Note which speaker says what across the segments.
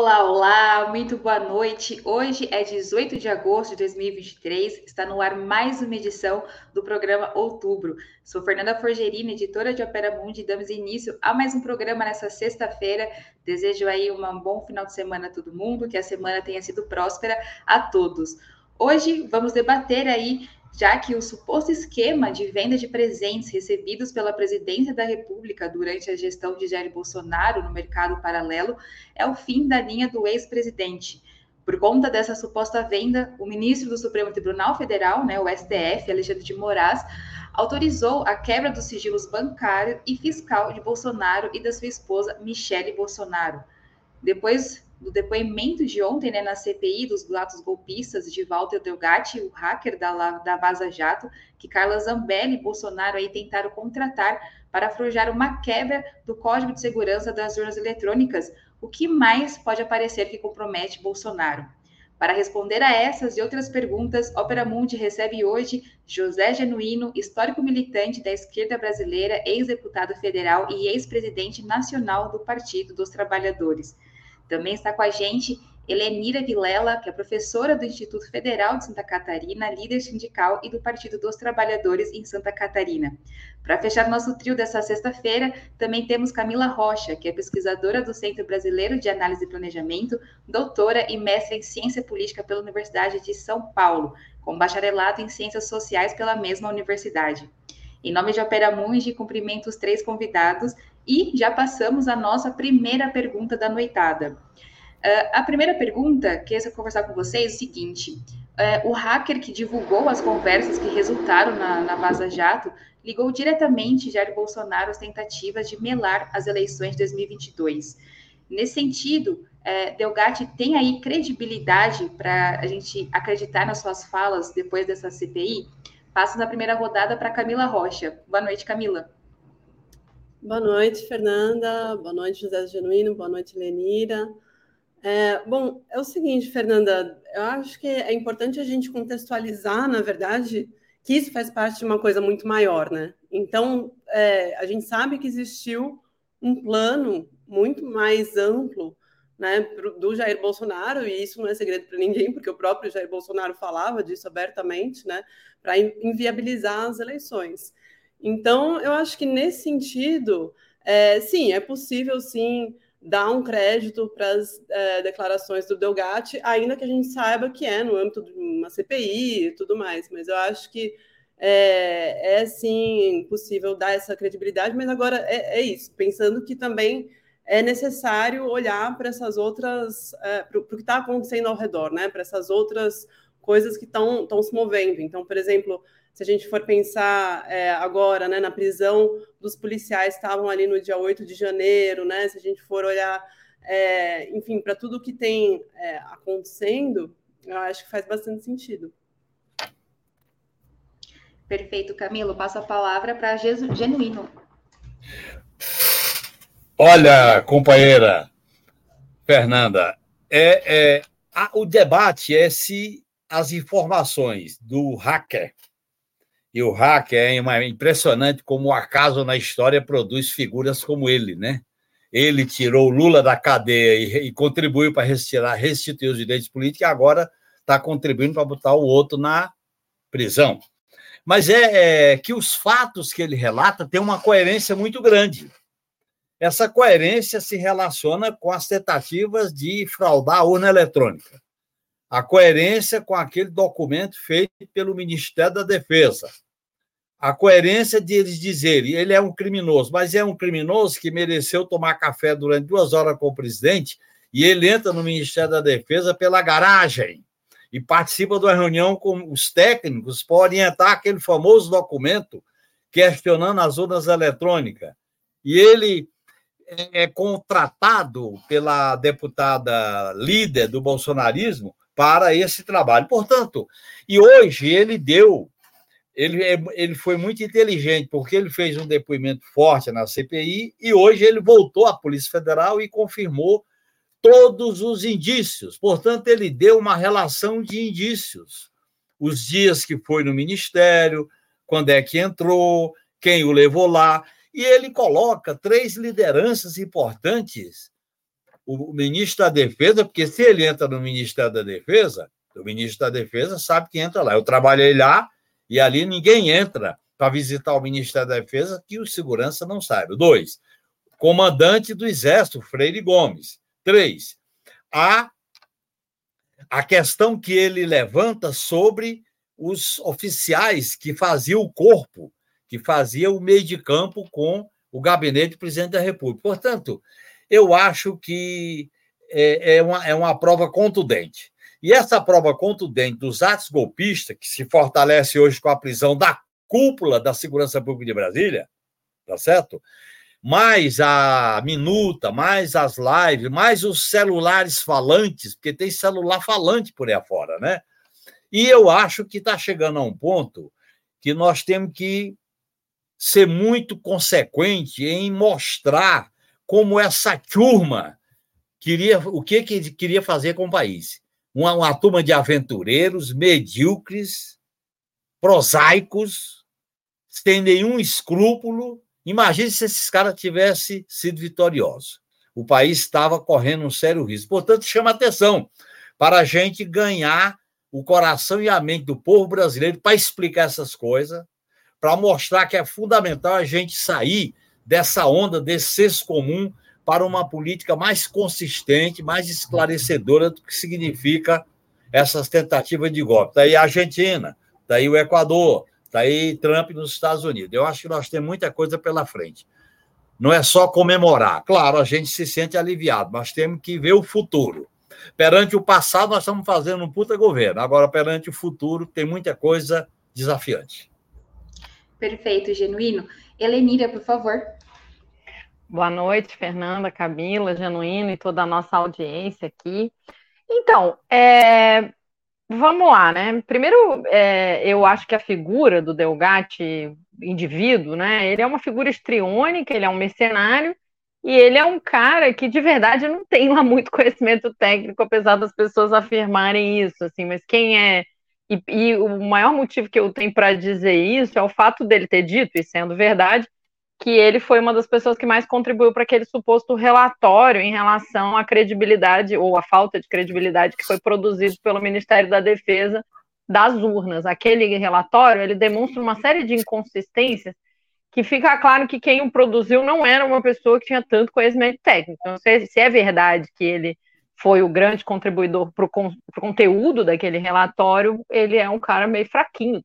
Speaker 1: Olá, muito boa noite. Hoje é 18 de agosto de 2023, está no ar mais uma edição do programa Outubro. Sou Fernanda Forgerini, editora de Opera Mundi, e damos início a mais um programa nessa sexta-feira. Desejo aí um bom final de semana a todo mundo, que a semana tenha sido próspera a todos. Hoje vamos debater aí já que o suposto esquema de venda de presentes recebidos pela presidência da República durante a gestão de Jair Bolsonaro no mercado paralelo é o fim da linha do ex-presidente. Por conta dessa suposta venda, o ministro do Supremo Tribunal Federal, né, o STF, Alexandre de Moraes, autorizou a quebra dos sigilos bancário e fiscal de Bolsonaro e da sua esposa Michele Bolsonaro. Depois do depoimento de ontem né, na CPI dos lados golpistas de Walter Delgatti, o hacker da, da Vaza Jato, que Carla Zambelli e Bolsonaro aí tentaram contratar para afrouxar uma quebra do Código de Segurança das Urnas Eletrônicas, o que mais pode aparecer que compromete Bolsonaro. Para responder a essas e outras perguntas, Opera Mundi recebe hoje José Genuíno, histórico militante da esquerda brasileira, ex-deputado federal e ex-presidente nacional do Partido dos Trabalhadores. Também está com a gente Helenira Vilela, que é professora do Instituto Federal de Santa Catarina, líder sindical e do Partido dos Trabalhadores em Santa Catarina. Para fechar nosso trio dessa sexta-feira, também temos Camila Rocha, que é pesquisadora do Centro Brasileiro de Análise e Planejamento, doutora e mestre em Ciência Política pela Universidade de São Paulo, com bacharelado em Ciências Sociais pela mesma universidade. Em nome de Opera Mundi, cumprimento os três convidados e já passamos a nossa primeira pergunta da noitada. Uh, a primeira pergunta que eu conversar com vocês é o seguinte: uh, o hacker que divulgou as conversas que resultaram na, na Vaza Jato ligou diretamente Jair Bolsonaro às tentativas de melar as eleições de 2022. Nesse sentido, uh, Delgatti tem aí credibilidade para a gente acreditar nas suas falas depois dessa CPI? Passo na primeira rodada para Camila Rocha. Boa noite, Camila.
Speaker 2: Boa noite, Fernanda. Boa noite, José Genuíno. Boa noite, Lenira. É, bom, é o seguinte, Fernanda, eu acho que é importante a gente contextualizar, na verdade, que isso faz parte de uma coisa muito maior, né? Então, é, a gente sabe que existiu um plano muito mais amplo né, do Jair Bolsonaro, e isso não é segredo para ninguém, porque o próprio Jair Bolsonaro falava disso abertamente, né, para inviabilizar as eleições. Então, eu acho que nesse sentido, é, sim, é possível sim dar um crédito para as é, declarações do Delgatti, ainda que a gente saiba que é no âmbito de uma CPI e tudo mais, mas eu acho que é, é sim possível dar essa credibilidade, mas agora é, é isso, pensando que também é necessário olhar para essas outras, é, para o que está acontecendo ao redor, né? Para essas outras coisas que estão se movendo. Então, por exemplo, se a gente for pensar é, agora né, na prisão dos policiais que estavam ali no dia 8 de janeiro, né, se a gente for olhar, é, enfim, para tudo que tem é, acontecendo, eu acho que faz bastante sentido.
Speaker 1: Perfeito, Camilo. Passo a palavra para Genuíno.
Speaker 3: Olha, companheira Fernanda, é, é a, o debate é se as informações do hacker e o hacker é impressionante como o acaso na história produz figuras como ele, né? Ele tirou Lula da cadeia e, e contribuiu para restituir os direitos políticos e agora está contribuindo para botar o outro na prisão. Mas é, é que os fatos que ele relata têm uma coerência muito grande. Essa coerência se relaciona com as tentativas de fraudar a urna eletrônica a coerência com aquele documento feito pelo Ministério da Defesa. A coerência de eles dizerem ele é um criminoso, mas é um criminoso que mereceu tomar café durante duas horas com o presidente e ele entra no Ministério da Defesa pela garagem e participa de uma reunião com os técnicos para orientar aquele famoso documento questionando as urnas eletrônicas. E ele é, é contratado pela deputada líder do bolsonarismo para esse trabalho. Portanto, e hoje ele deu, ele, é, ele foi muito inteligente, porque ele fez um depoimento forte na CPI e hoje ele voltou à Polícia Federal e confirmou todos os indícios. Portanto, ele deu uma relação de indícios. Os dias que foi no ministério, quando é que entrou, quem o levou lá. E ele coloca três lideranças importantes o ministro da Defesa, porque se ele entra no Ministério da Defesa, o ministro da Defesa sabe que entra lá. Eu trabalhei lá e ali ninguém entra para visitar o Ministério da Defesa que o segurança não saiba. Dois, comandante do Exército, Freire Gomes. Três, a, a questão que ele levanta sobre os oficiais que faziam o corpo, que fazia o meio de campo com o gabinete do presidente da República. Portanto, eu acho que é, é, uma, é uma prova contundente. E essa prova contundente dos atos golpistas, que se fortalece hoje com a prisão da cúpula da segurança pública de Brasília, tá certo? Mais a minuta, mais as lives, mais os celulares falantes, porque tem celular falante por aí afora, né? E eu acho que está chegando a um ponto que nós temos que ser muito consequente em mostrar como essa turma queria o que, que queria fazer com o país. Uma, uma turma de aventureiros, medíocres, prosaicos, sem nenhum escrúpulo. Imagine se esses caras tivessem sido vitoriosos. O país estava correndo um sério risco. Portanto, chama atenção para a gente ganhar o coração e a mente do povo brasileiro para explicar essas coisas, para mostrar que é fundamental a gente sair dessa onda, desse senso comum, para uma política mais consistente, mais esclarecedora do que significa essas tentativas de golpe. Está aí a Argentina, está aí o Equador, está aí Trump nos Estados Unidos. Eu acho que nós temos muita coisa pela frente. Não é só comemorar. Claro, a gente se sente aliviado, mas temos que ver o futuro. Perante o passado, nós estamos fazendo um puta governo. Agora, perante o futuro, tem muita coisa desafiante.
Speaker 1: Perfeito, genuíno. Helenira, por favor.
Speaker 4: Boa noite, Fernanda, Camila, Genuíno e toda a nossa audiência aqui. Então, é, vamos lá, né? Primeiro, é, eu acho que a figura do Delgatti, indivíduo, né? Ele é uma figura estriônica, ele é um mercenário e ele é um cara que de verdade não tem lá muito conhecimento técnico, apesar das pessoas afirmarem isso, assim. Mas quem é e, e o maior motivo que eu tenho para dizer isso é o fato dele ter dito, e sendo verdade, que ele foi uma das pessoas que mais contribuiu para aquele suposto relatório em relação à credibilidade ou à falta de credibilidade que foi produzido pelo Ministério da Defesa das urnas. Aquele relatório, ele demonstra uma série de inconsistências que fica claro que quem o produziu não era uma pessoa que tinha tanto conhecimento técnico. Então, se, se é verdade que ele foi o grande contribuidor para o con conteúdo daquele relatório, ele é um cara meio fraquinho.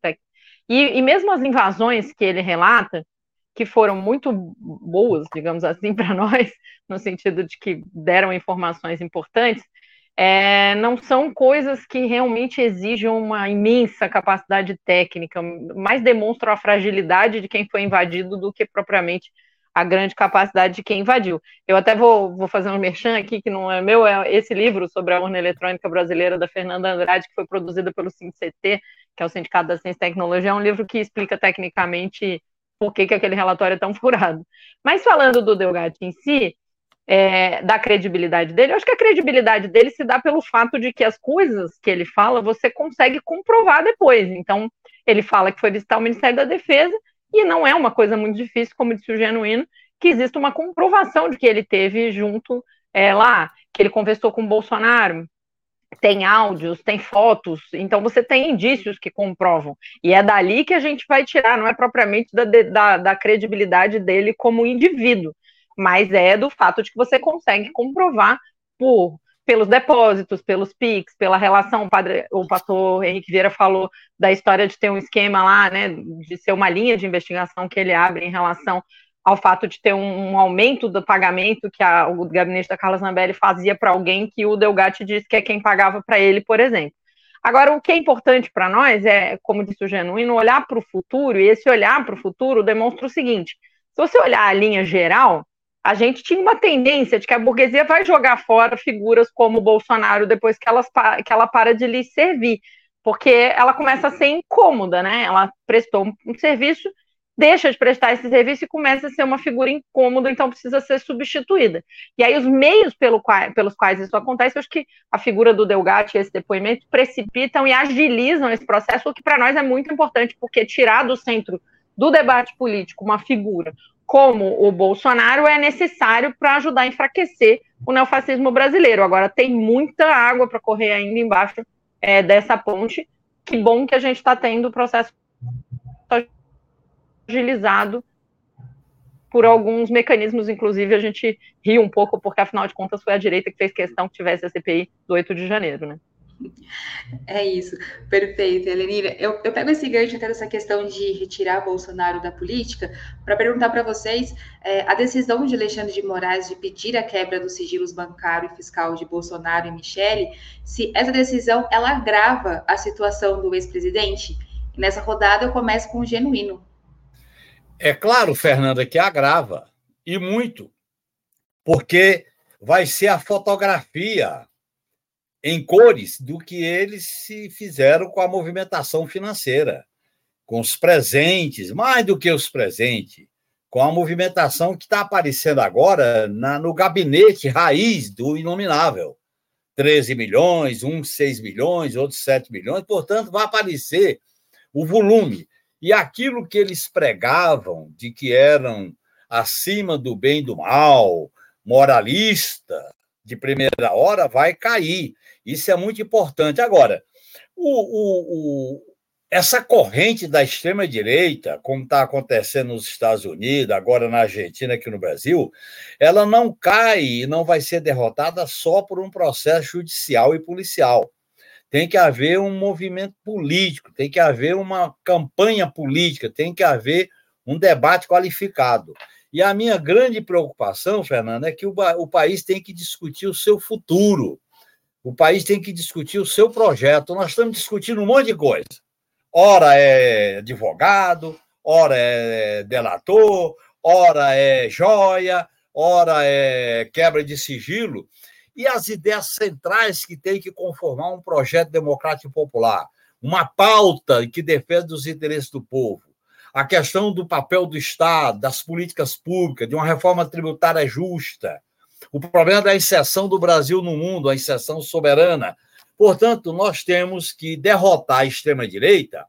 Speaker 4: E, e mesmo as invasões que ele relata, que foram muito boas, digamos assim, para nós, no sentido de que deram informações importantes, é, não são coisas que realmente exigem uma imensa capacidade técnica, mais demonstram a fragilidade de quem foi invadido do que propriamente a grande capacidade de quem invadiu. Eu até vou, vou fazer um merchan aqui, que não é meu, é esse livro sobre a urna eletrônica brasileira da Fernanda Andrade, que foi produzida pelo SINCT, que é o Sindicato da Ciência e Tecnologia, é um livro que explica tecnicamente por que, que aquele relatório é tão furado. Mas falando do Delgatti em si, é, da credibilidade dele, eu acho que a credibilidade dele se dá pelo fato de que as coisas que ele fala você consegue comprovar depois. Então, ele fala que foi visitar o Ministério da Defesa, e não é uma coisa muito difícil, como disse o Genuíno, que existe uma comprovação de que ele teve junto é, lá, que ele conversou com o Bolsonaro, tem áudios, tem fotos, então você tem indícios que comprovam. E é dali que a gente vai tirar, não é propriamente da, da, da credibilidade dele como indivíduo, mas é do fato de que você consegue comprovar por pelos depósitos, pelos PIX, pela relação, o, padre, o pastor Henrique Vieira falou da história de ter um esquema lá, né, de ser uma linha de investigação que ele abre em relação ao fato de ter um, um aumento do pagamento que a, o gabinete da Carla Zambelli fazia para alguém que o Delgatti disse que é quem pagava para ele, por exemplo. Agora, o que é importante para nós é, como disse o Genuíno, olhar para o futuro, e esse olhar para o futuro demonstra o seguinte: se você olhar a linha geral, a gente tinha uma tendência de que a burguesia vai jogar fora figuras como o Bolsonaro depois que, elas, que ela para de lhe servir, porque ela começa a ser incômoda, né? Ela prestou um serviço deixa de prestar esse serviço e começa a ser uma figura incômoda, então precisa ser substituída. E aí os meios pelo qual, pelos quais isso acontece, eu acho que a figura do Delgatti e esse depoimento precipitam e agilizam esse processo, o que para nós é muito importante, porque tirar do centro do debate político uma figura como o Bolsonaro é necessário para ajudar a enfraquecer o neofascismo brasileiro. Agora, tem muita água para correr ainda embaixo é, dessa ponte. Que bom que a gente está tendo o processo agilizado por alguns mecanismos, inclusive a gente ri um pouco, porque afinal de contas foi a direita que fez questão que tivesse a CPI do 8 de janeiro, né?
Speaker 1: É isso, perfeito, Helenira. Eu, eu pego esse gancho até dessa questão de retirar Bolsonaro da política para perguntar para vocês é, a decisão de Alexandre de Moraes de pedir a quebra dos sigilos bancário e fiscal de Bolsonaro e Michele, se essa decisão ela agrava a situação do ex-presidente. Nessa rodada eu começo com o genuíno.
Speaker 3: É claro, Fernanda, que agrava, e muito, porque vai ser a fotografia em cores do que eles se fizeram com a movimentação financeira, com os presentes, mais do que os presentes, com a movimentação que está aparecendo agora na, no gabinete raiz do inominável. 13 milhões, uns 6 milhões, outros 7 milhões, portanto, vai aparecer o volume. E aquilo que eles pregavam de que eram acima do bem e do mal, moralista, de primeira hora, vai cair. Isso é muito importante. Agora, o, o, o, essa corrente da extrema-direita, como está acontecendo nos Estados Unidos, agora na Argentina, aqui no Brasil, ela não cai e não vai ser derrotada só por um processo judicial e policial tem que haver um movimento político, tem que haver uma campanha política, tem que haver um debate qualificado. E a minha grande preocupação, Fernando, é que o, o país tem que discutir o seu futuro. O país tem que discutir o seu projeto. Nós estamos discutindo um monte de coisa. Ora é advogado, ora é delator, ora é joia, ora é quebra de sigilo e as ideias centrais que tem que conformar um projeto democrático popular, uma pauta que defende os interesses do povo, a questão do papel do Estado, das políticas públicas, de uma reforma tributária justa, o problema da inserção do Brasil no mundo, a inserção soberana. Portanto, nós temos que derrotar a extrema-direita,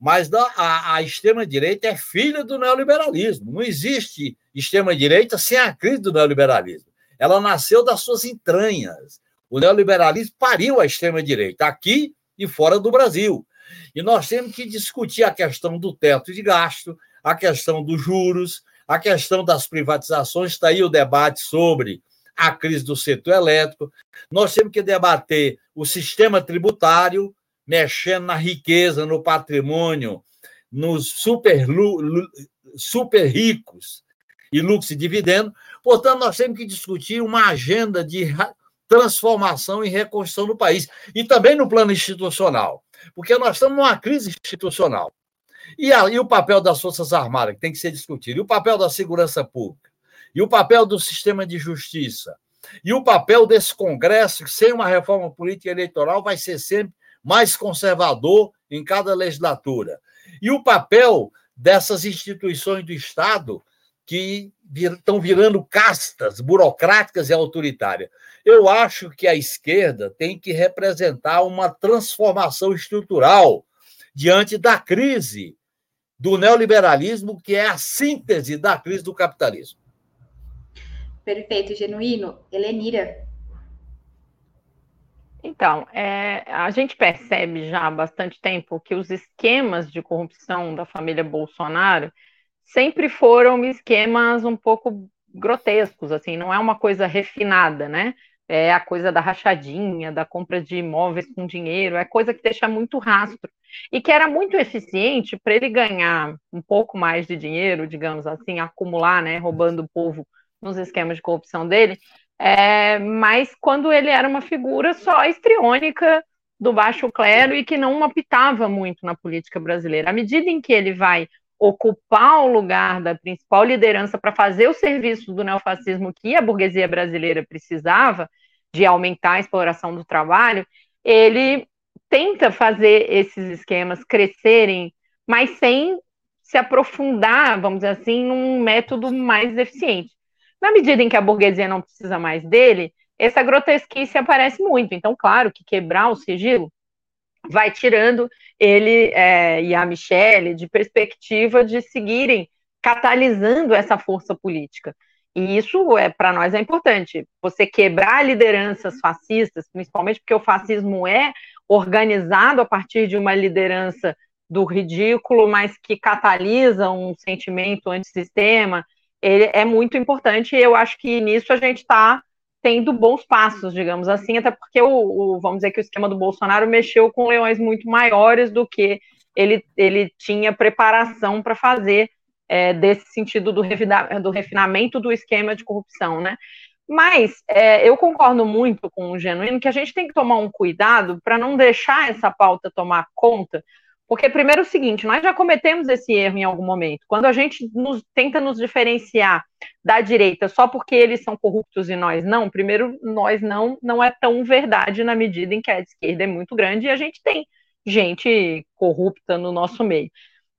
Speaker 3: mas a, a extrema-direita é filha do neoliberalismo. Não existe extrema-direita sem a crise do neoliberalismo. Ela nasceu das suas entranhas. O neoliberalismo pariu a extrema-direita, aqui e fora do Brasil. E nós temos que discutir a questão do teto de gasto, a questão dos juros, a questão das privatizações. Está aí o debate sobre a crise do setor elétrico. Nós temos que debater o sistema tributário, mexendo na riqueza, no patrimônio, nos super, super ricos e lucros e dividendos. Portanto, nós temos que discutir uma agenda de transformação e reconstrução do país. E também no plano institucional, porque nós estamos numa crise institucional. E, a, e o papel das Forças Armadas, que tem que ser discutido, e o papel da segurança pública, e o papel do sistema de justiça, e o papel desse Congresso, que sem uma reforma política eleitoral vai ser sempre mais conservador em cada legislatura. E o papel dessas instituições do Estado que vir, estão virando castas burocráticas e autoritárias. Eu acho que a esquerda tem que representar uma transformação estrutural diante da crise do neoliberalismo, que é a síntese da crise do capitalismo.
Speaker 1: Perfeito, genuíno. Helenira.
Speaker 4: Então, é, a gente percebe já há bastante tempo que os esquemas de corrupção da família Bolsonaro sempre foram esquemas um pouco grotescos, assim, não é uma coisa refinada, né? É a coisa da rachadinha, da compra de imóveis com dinheiro, é coisa que deixa muito rastro. E que era muito eficiente para ele ganhar um pouco mais de dinheiro, digamos assim, acumular, né, roubando o povo nos esquemas de corrupção dele. É, mas quando ele era uma figura só estriônica do baixo clero e que não apitava muito na política brasileira. À medida em que ele vai ocupar o lugar da principal liderança para fazer o serviço do neofascismo que a burguesia brasileira precisava, de aumentar a exploração do trabalho, ele tenta fazer esses esquemas crescerem, mas sem se aprofundar, vamos dizer assim, num método mais eficiente. Na medida em que a burguesia não precisa mais dele, essa grotesquice aparece muito. Então, claro que quebrar o sigilo vai tirando ele é, e a Michelle de perspectiva de seguirem catalisando essa força política. E isso é para nós é importante. Você quebrar lideranças fascistas, principalmente porque o fascismo é organizado a partir de uma liderança do ridículo, mas que catalisa um sentimento antissistema, ele é muito importante e eu acho que nisso a gente está tendo bons passos, digamos assim, até porque o, o, vamos dizer que o esquema do Bolsonaro mexeu com leões muito maiores do que ele, ele tinha preparação para fazer é, desse sentido do, do, refinamento do esquema de corrupção, né? Mas é, eu concordo muito com o Genuíno que a gente tem que tomar um cuidado para não deixar essa pauta tomar conta, porque primeiro é o seguinte, nós já cometemos esse erro em algum momento. Quando a gente nos, tenta nos diferenciar da direita só porque eles são corruptos e nós não, primeiro nós não não é tão verdade na medida em que a esquerda é muito grande e a gente tem gente corrupta no nosso meio.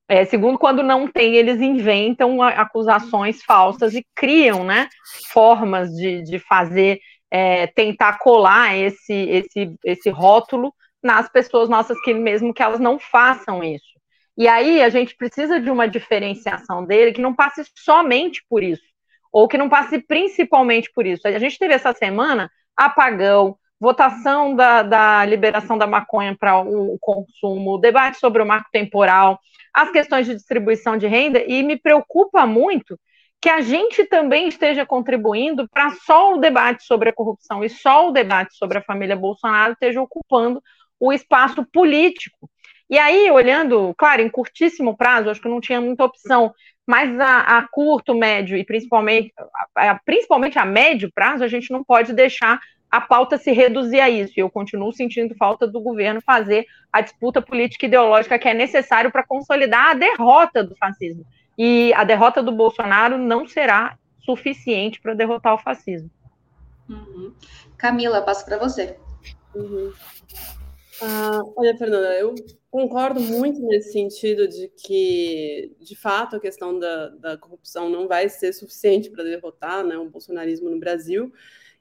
Speaker 4: É, segundo, quando não tem, eles inventam acusações falsas e criam né, formas de, de fazer, é, tentar colar esse, esse, esse rótulo nas pessoas nossas, que mesmo que elas não façam isso. E aí a gente precisa de uma diferenciação dele que não passe somente por isso, ou que não passe principalmente por isso. A gente teve essa semana apagão, votação da, da liberação da maconha para o consumo, debate sobre o marco temporal, as questões de distribuição de renda, e me preocupa muito que a gente também esteja contribuindo para só o debate sobre a corrupção e só o debate sobre a família Bolsonaro esteja ocupando o espaço político. E aí, olhando, claro, em curtíssimo prazo, acho que não tinha muita opção, mas a, a curto, médio e principalmente a, a, principalmente a médio prazo, a gente não pode deixar a pauta se reduzir a isso. E eu continuo sentindo falta do governo fazer a disputa política e ideológica que é necessário para consolidar a derrota do fascismo. E a derrota do Bolsonaro não será suficiente para derrotar o fascismo.
Speaker 1: Uhum. Camila, passo para você.
Speaker 2: Uhum. Ah, olha, Fernanda, eu concordo muito nesse sentido de que, de fato, a questão da, da corrupção não vai ser suficiente para derrotar né, o bolsonarismo no Brasil.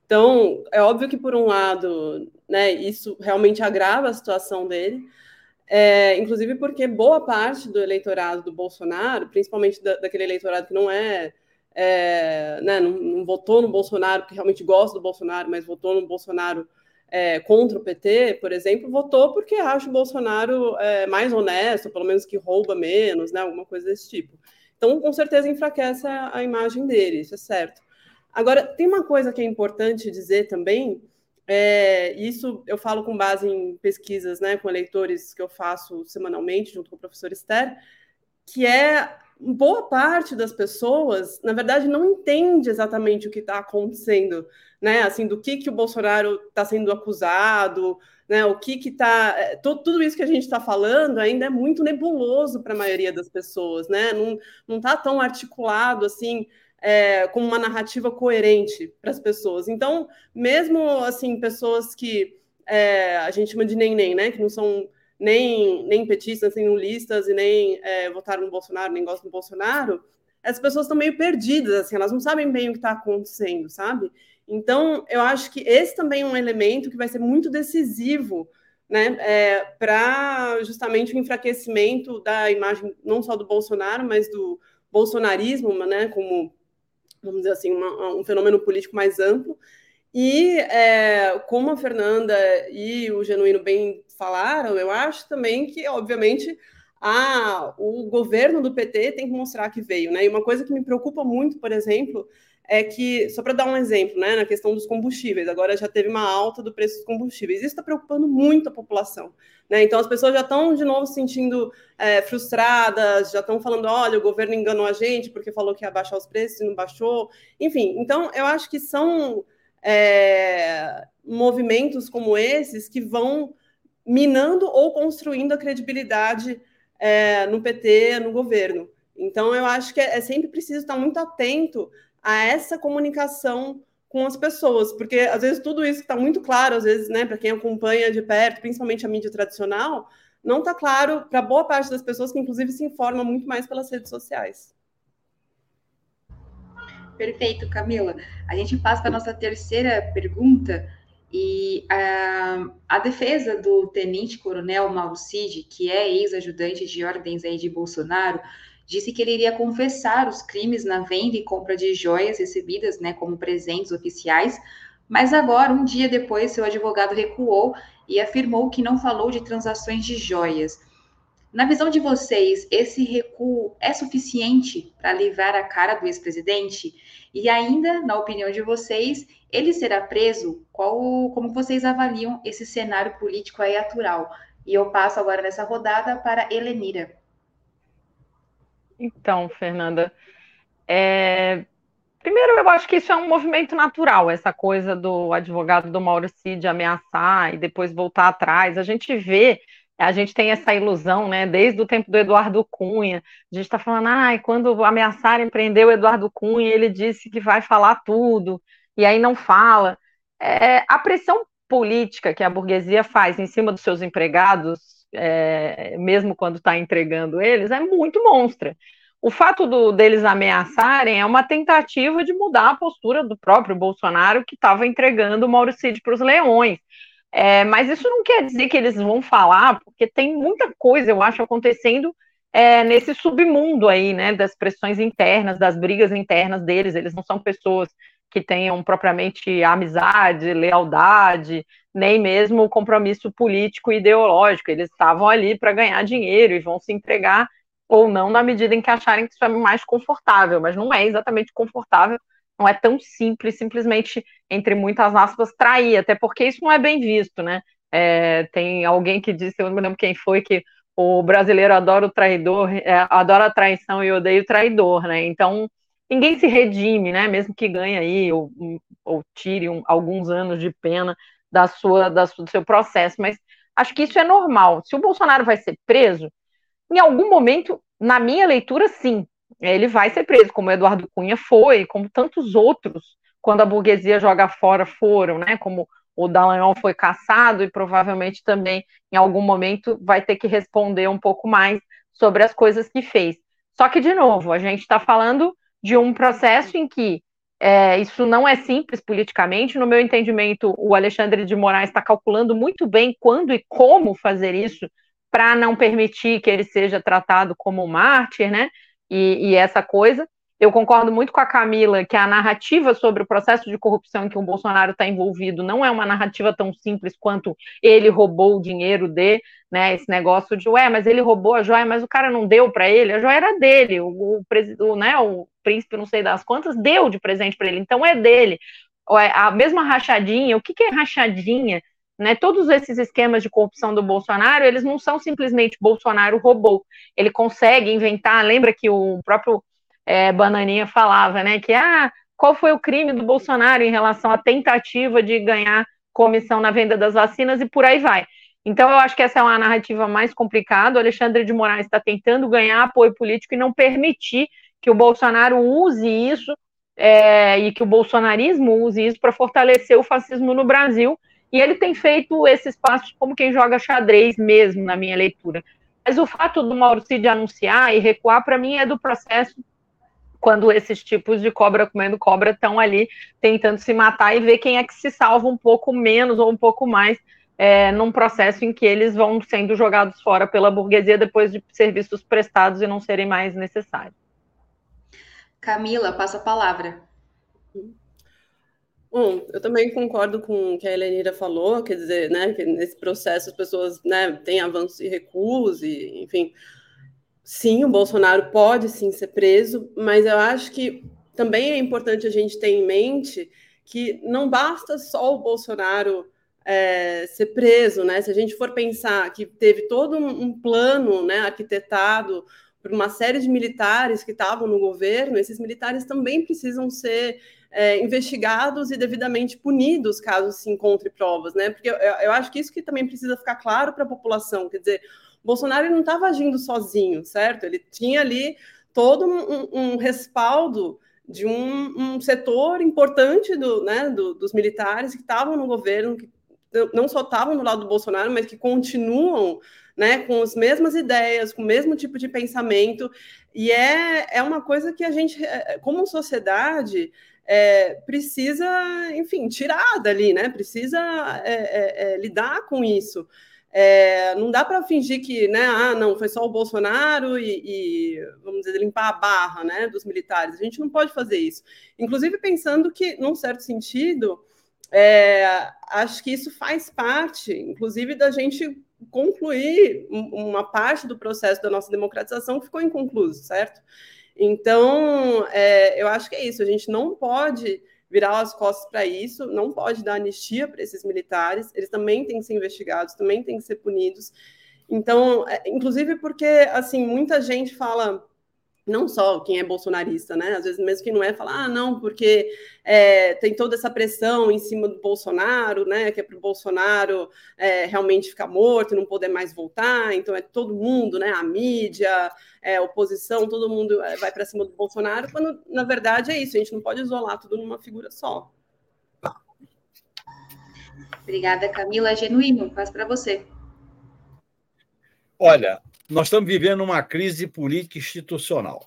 Speaker 2: Então, é óbvio que, por um lado, né, isso realmente agrava a situação dele, é, inclusive porque boa parte do eleitorado do Bolsonaro, principalmente da, daquele eleitorado que não é, é né, não, não, votou no Bolsonaro, que realmente gosta do Bolsonaro, mas votou no Bolsonaro é, contra o PT, por exemplo, votou porque acha o Bolsonaro é, mais honesto, pelo menos que rouba menos, né, alguma coisa desse tipo. Então, com certeza, enfraquece a, a imagem dele, isso é certo. Agora, tem uma coisa que é importante dizer também, é, isso eu falo com base em pesquisas né, com eleitores que eu faço semanalmente, junto com o professor Esther, que é boa parte das pessoas, na verdade, não entende exatamente o que está acontecendo, né? Assim, do que, que o Bolsonaro está sendo acusado, né? O que que está. É, tudo, isso que a gente está falando ainda é muito nebuloso para a maioria das pessoas, né? Não está tão articulado assim é, como uma narrativa coerente para as pessoas. Então, mesmo assim, pessoas que é, a gente chama de nem-nem, né? Que não são nem, nem petistas, nem nulistas e nem é, votaram no Bolsonaro, nem gostam do Bolsonaro, as pessoas estão meio perdidas, assim, elas não sabem bem o que está acontecendo, sabe? Então, eu acho que esse também é um elemento que vai ser muito decisivo né, é, para justamente o enfraquecimento da imagem não só do Bolsonaro, mas do bolsonarismo, né, como vamos dizer assim, uma, um fenômeno político mais amplo. E é, como a Fernanda e o Genuíno bem falaram, eu acho também que, obviamente, a, o governo do PT tem que mostrar que veio. Né? E uma coisa que me preocupa muito, por exemplo, é que, só para dar um exemplo, né, na questão dos combustíveis, agora já teve uma alta do preço dos combustíveis. Isso está preocupando muito a população. Né? Então, as pessoas já estão, de novo, se sentindo é, frustradas, já estão falando: olha, o governo enganou a gente porque falou que ia baixar os preços e não baixou. Enfim, então, eu acho que são é, movimentos como esses que vão minando ou construindo a credibilidade é, no PT, no governo. Então, eu acho que é, é sempre preciso estar muito atento a essa comunicação com as pessoas, porque às vezes tudo isso está muito claro, às vezes, né, para quem acompanha de perto, principalmente a mídia tradicional, não está claro para boa parte das pessoas que, inclusive, se informam muito mais pelas redes sociais.
Speaker 1: Perfeito, Camila. A gente passa para a nossa terceira pergunta. E a, a defesa do tenente-coronel Mauro Cid, que é ex-ajudante de ordens aí de Bolsonaro, disse que ele iria confessar os crimes na venda e compra de joias recebidas né, como presentes oficiais, mas agora, um dia depois, seu advogado recuou e afirmou que não falou de transações de joias. Na visão de vocês, esse recuo é suficiente para livrar a cara do ex-presidente? E ainda, na opinião de vocês, ele será preso? Qual, como vocês avaliam esse cenário político aí atual? E eu passo agora nessa rodada para Helenira.
Speaker 4: Então, Fernanda, é... primeiro eu acho que isso é um movimento natural, essa coisa do advogado do Mauro Cid ameaçar e depois voltar atrás. A gente vê, a gente tem essa ilusão, né, desde o tempo do Eduardo Cunha, a gente está falando, ah, quando ameaçarem prender o Eduardo Cunha, ele disse que vai falar tudo, e aí não fala. É, a pressão política que a burguesia faz em cima dos seus empregados, é, mesmo quando está entregando eles, é muito monstra. O fato do, deles ameaçarem é uma tentativa de mudar a postura do próprio Bolsonaro, que estava entregando o Mauro Cid para os leões. É, mas isso não quer dizer que eles vão falar, porque tem muita coisa, eu acho, acontecendo é, nesse submundo aí, né, das pressões internas, das brigas internas deles. Eles não são pessoas que tenham propriamente amizade, lealdade, nem mesmo compromisso político e ideológico. Eles estavam ali para ganhar dinheiro e vão se entregar ou não na medida em que acharem que isso é mais confortável, mas não é exatamente confortável, não é tão simples, simplesmente, entre muitas aspas, trair, até porque isso não é bem visto, né? É, tem alguém que disse, eu não me lembro quem foi, que o brasileiro adora o traidor, é, adora a traição e odeia o traidor, né? Então, ninguém se redime, né? Mesmo que ganhe aí ou, ou tire um, alguns anos de pena da sua, da, do seu processo. Mas acho que isso é normal. Se o Bolsonaro vai ser preso, em algum momento, na minha leitura, sim, ele vai ser preso, como Eduardo Cunha foi, como tantos outros, quando a burguesia joga fora foram, né? Como o Dallagnol foi caçado e provavelmente também em algum momento vai ter que responder um pouco mais sobre as coisas que fez. Só que, de novo, a gente está falando de um processo em que é, isso não é simples politicamente. No meu entendimento, o Alexandre de Moraes está calculando muito bem quando e como fazer isso para não permitir que ele seja tratado como um mártir, né? E, e, essa coisa. Eu concordo muito com a Camila que a narrativa sobre o processo de corrupção em que o Bolsonaro está envolvido não é uma narrativa tão simples quanto ele roubou o dinheiro de, né? Esse negócio de, ué, mas ele roubou a joia, mas o cara não deu para ele, a joia era dele, o, o, o, né, o príncipe, não sei das quantas, deu de presente para ele, então é dele. A mesma rachadinha, o que, que é rachadinha? Né, todos esses esquemas de corrupção do Bolsonaro, eles não são simplesmente Bolsonaro roubou. Ele consegue inventar, lembra que o próprio é, Bananinha falava, né? Que ah, qual foi o crime do Bolsonaro em relação à tentativa de ganhar comissão na venda das vacinas e por aí vai. Então, eu acho que essa é uma narrativa mais complicada. O Alexandre de Moraes está tentando ganhar apoio político e não permitir que o Bolsonaro use isso é, e que o bolsonarismo use isso para fortalecer o fascismo no Brasil. E ele tem feito esses passos como quem joga xadrez mesmo, na minha leitura. Mas o fato do Mauro Cid anunciar e recuar, para mim, é do processo quando esses tipos de cobra comendo cobra estão ali tentando se matar e ver quem é que se salva um pouco menos ou um pouco mais é, num processo em que eles vão sendo jogados fora pela burguesia depois de serviços prestados e não serem mais necessários.
Speaker 1: Camila, passa a palavra.
Speaker 2: Bom, eu também concordo com o que a Helenira falou, quer dizer, né, que nesse processo as pessoas né, têm avanços e recuos, e, enfim, sim, o Bolsonaro pode sim ser preso, mas eu acho que também é importante a gente ter em mente que não basta só o Bolsonaro é, ser preso, né? Se a gente for pensar que teve todo um, um plano, né, arquitetado por uma série de militares que estavam no governo, esses militares também precisam ser é, investigados e devidamente punidos caso se encontre provas, né? Porque eu, eu acho que isso que também precisa ficar claro para a população, quer dizer, Bolsonaro não estava agindo sozinho, certo? Ele tinha ali todo um, um respaldo de um, um, setor importante do, né, do, dos militares que estavam no governo, que não só estavam no lado do Bolsonaro, mas que continuam né, com as mesmas ideias, com o mesmo tipo de pensamento. E é, é uma coisa que a gente, é, como sociedade, é, precisa, enfim, tirar dali, né? Precisa é, é, é lidar com isso. É, não dá para fingir que, né, ah, não, foi só o Bolsonaro e, e, vamos dizer, limpar a barra, né, dos militares. A gente não pode fazer isso. Inclusive pensando que, num certo sentido, acho que isso faz parte, inclusive, da gente concluir uma parte do processo da nossa democratização que ficou inconcluso, certo? Então, é, eu acho que é isso. A gente não pode virar as costas para isso, não pode dar anistia para esses militares, eles também têm que ser investigados, também têm que ser punidos. Então, é, inclusive porque, assim, muita gente fala, não só quem é bolsonarista, né? Às vezes mesmo quem não é, fala, ah, não, porque é, tem toda essa pressão em cima do Bolsonaro, né? Que é para o Bolsonaro é, realmente ficar morto, não poder mais voltar. Então é todo mundo, né? A mídia, é, a oposição, todo mundo é, vai para cima do Bolsonaro, quando na verdade é isso, a gente não pode isolar tudo numa figura só.
Speaker 1: Obrigada, Camila. Genuíno, passo para você.
Speaker 3: Olha, nós estamos vivendo uma crise política institucional.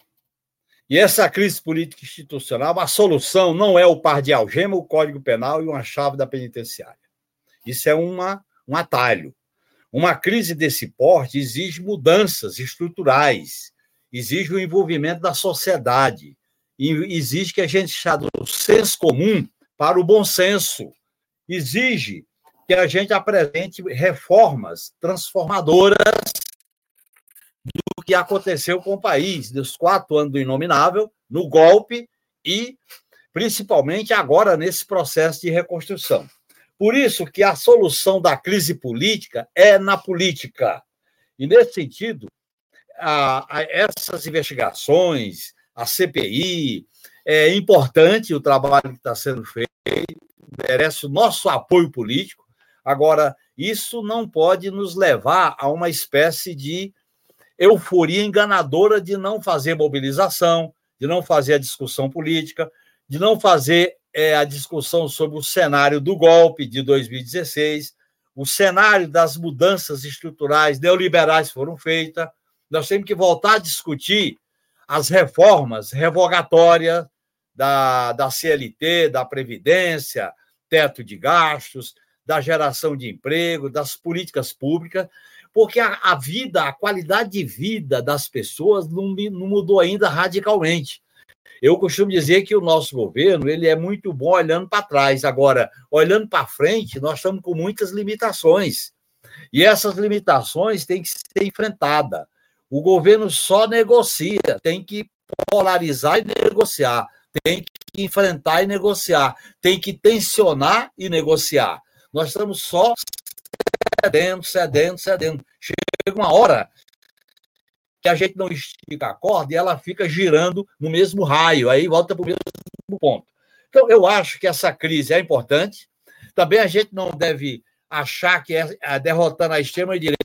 Speaker 3: E essa crise política institucional, a solução não é o par de algema, o Código Penal e uma chave da penitenciária. Isso é uma, um atalho. Uma crise desse porte exige mudanças estruturais, exige o envolvimento da sociedade, e exige que a gente saia do senso comum para o bom senso, exige que a gente apresente reformas transformadoras do que aconteceu com o país, dos quatro anos do inominável, no golpe e, principalmente, agora nesse processo de reconstrução. Por isso que a solução da crise política é na política. E, nesse sentido, a, a essas investigações, a CPI, é importante o trabalho que está sendo feito, merece o nosso apoio político. Agora, isso não pode nos levar a uma espécie de euforia enganadora de não fazer mobilização, de não fazer a discussão política, de não fazer é, a discussão sobre o cenário do golpe de 2016, o cenário das mudanças estruturais neoliberais foram feitas. Nós temos que voltar a discutir as reformas revogatórias da, da CLT, da Previdência, teto de gastos, da geração de emprego, das políticas públicas, porque a, a vida, a qualidade de vida das pessoas não, não mudou ainda radicalmente. Eu costumo dizer que o nosso governo ele é muito bom olhando para trás. Agora, olhando para frente, nós estamos com muitas limitações. E essas limitações têm que ser enfrentadas. O governo só negocia, tem que polarizar e negociar, tem que enfrentar e negociar, tem que tensionar e negociar. Nós estamos só cedendo, cedendo, cedendo. Chega uma hora que a gente não estica a corda e ela fica girando no mesmo raio, aí volta para o mesmo ponto. Então, eu acho que essa crise é importante. Também a gente não deve achar que é, é derrotando a extrema-direita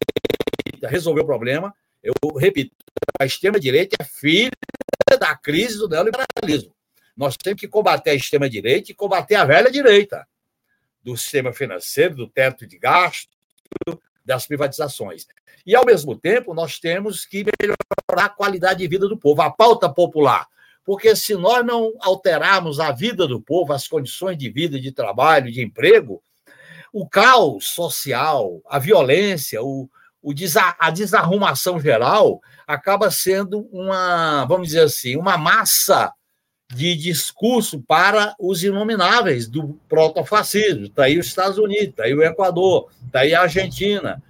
Speaker 3: resolveu o problema. Eu repito, a extrema-direita é filha da crise do neoliberalismo. Nós temos que combater a extrema-direita e combater a velha direita do sistema financeiro, do teto de gasto, das privatizações. E, ao mesmo tempo, nós temos que melhorar a qualidade de vida do povo, a pauta popular. Porque se nós não alterarmos a vida do povo, as condições de vida, de trabalho, de emprego, o caos social, a violência, o, o a desarrumação geral acaba sendo uma, vamos dizer assim, uma massa de discurso para os inomináveis do protofascismo. Está aí os Estados Unidos, está aí o Equador, está aí a Argentina,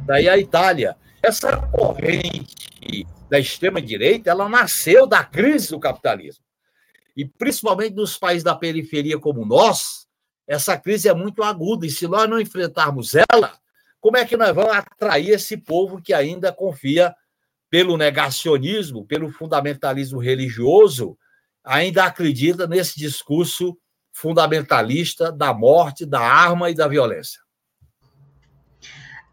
Speaker 3: está aí a Itália. Essa corrente da extrema-direita, ela nasceu da crise do capitalismo. E principalmente nos países da periferia como nós, essa crise é muito aguda. E se nós não enfrentarmos ela, como é que nós vamos atrair esse povo que ainda confia pelo negacionismo, pelo fundamentalismo religioso, ainda acredita nesse discurso fundamentalista da morte, da arma e da violência.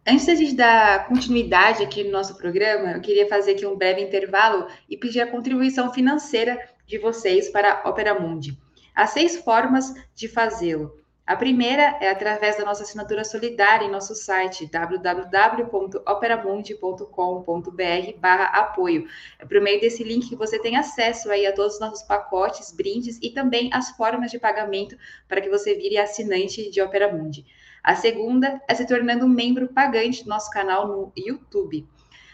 Speaker 1: Antes da gente dar continuidade aqui no nosso programa, eu queria fazer aqui um breve intervalo e pedir a contribuição financeira de vocês para a Opera Mundi. Há seis formas de fazê-lo. A primeira é através da nossa assinatura solidária em nosso site www.operamundi.com.br apoio. É por meio desse link que você tem acesso aí a todos os nossos pacotes, brindes e também as formas de pagamento para que você vire assinante de Opera Mundi. A segunda é se tornando membro pagante do nosso canal no YouTube.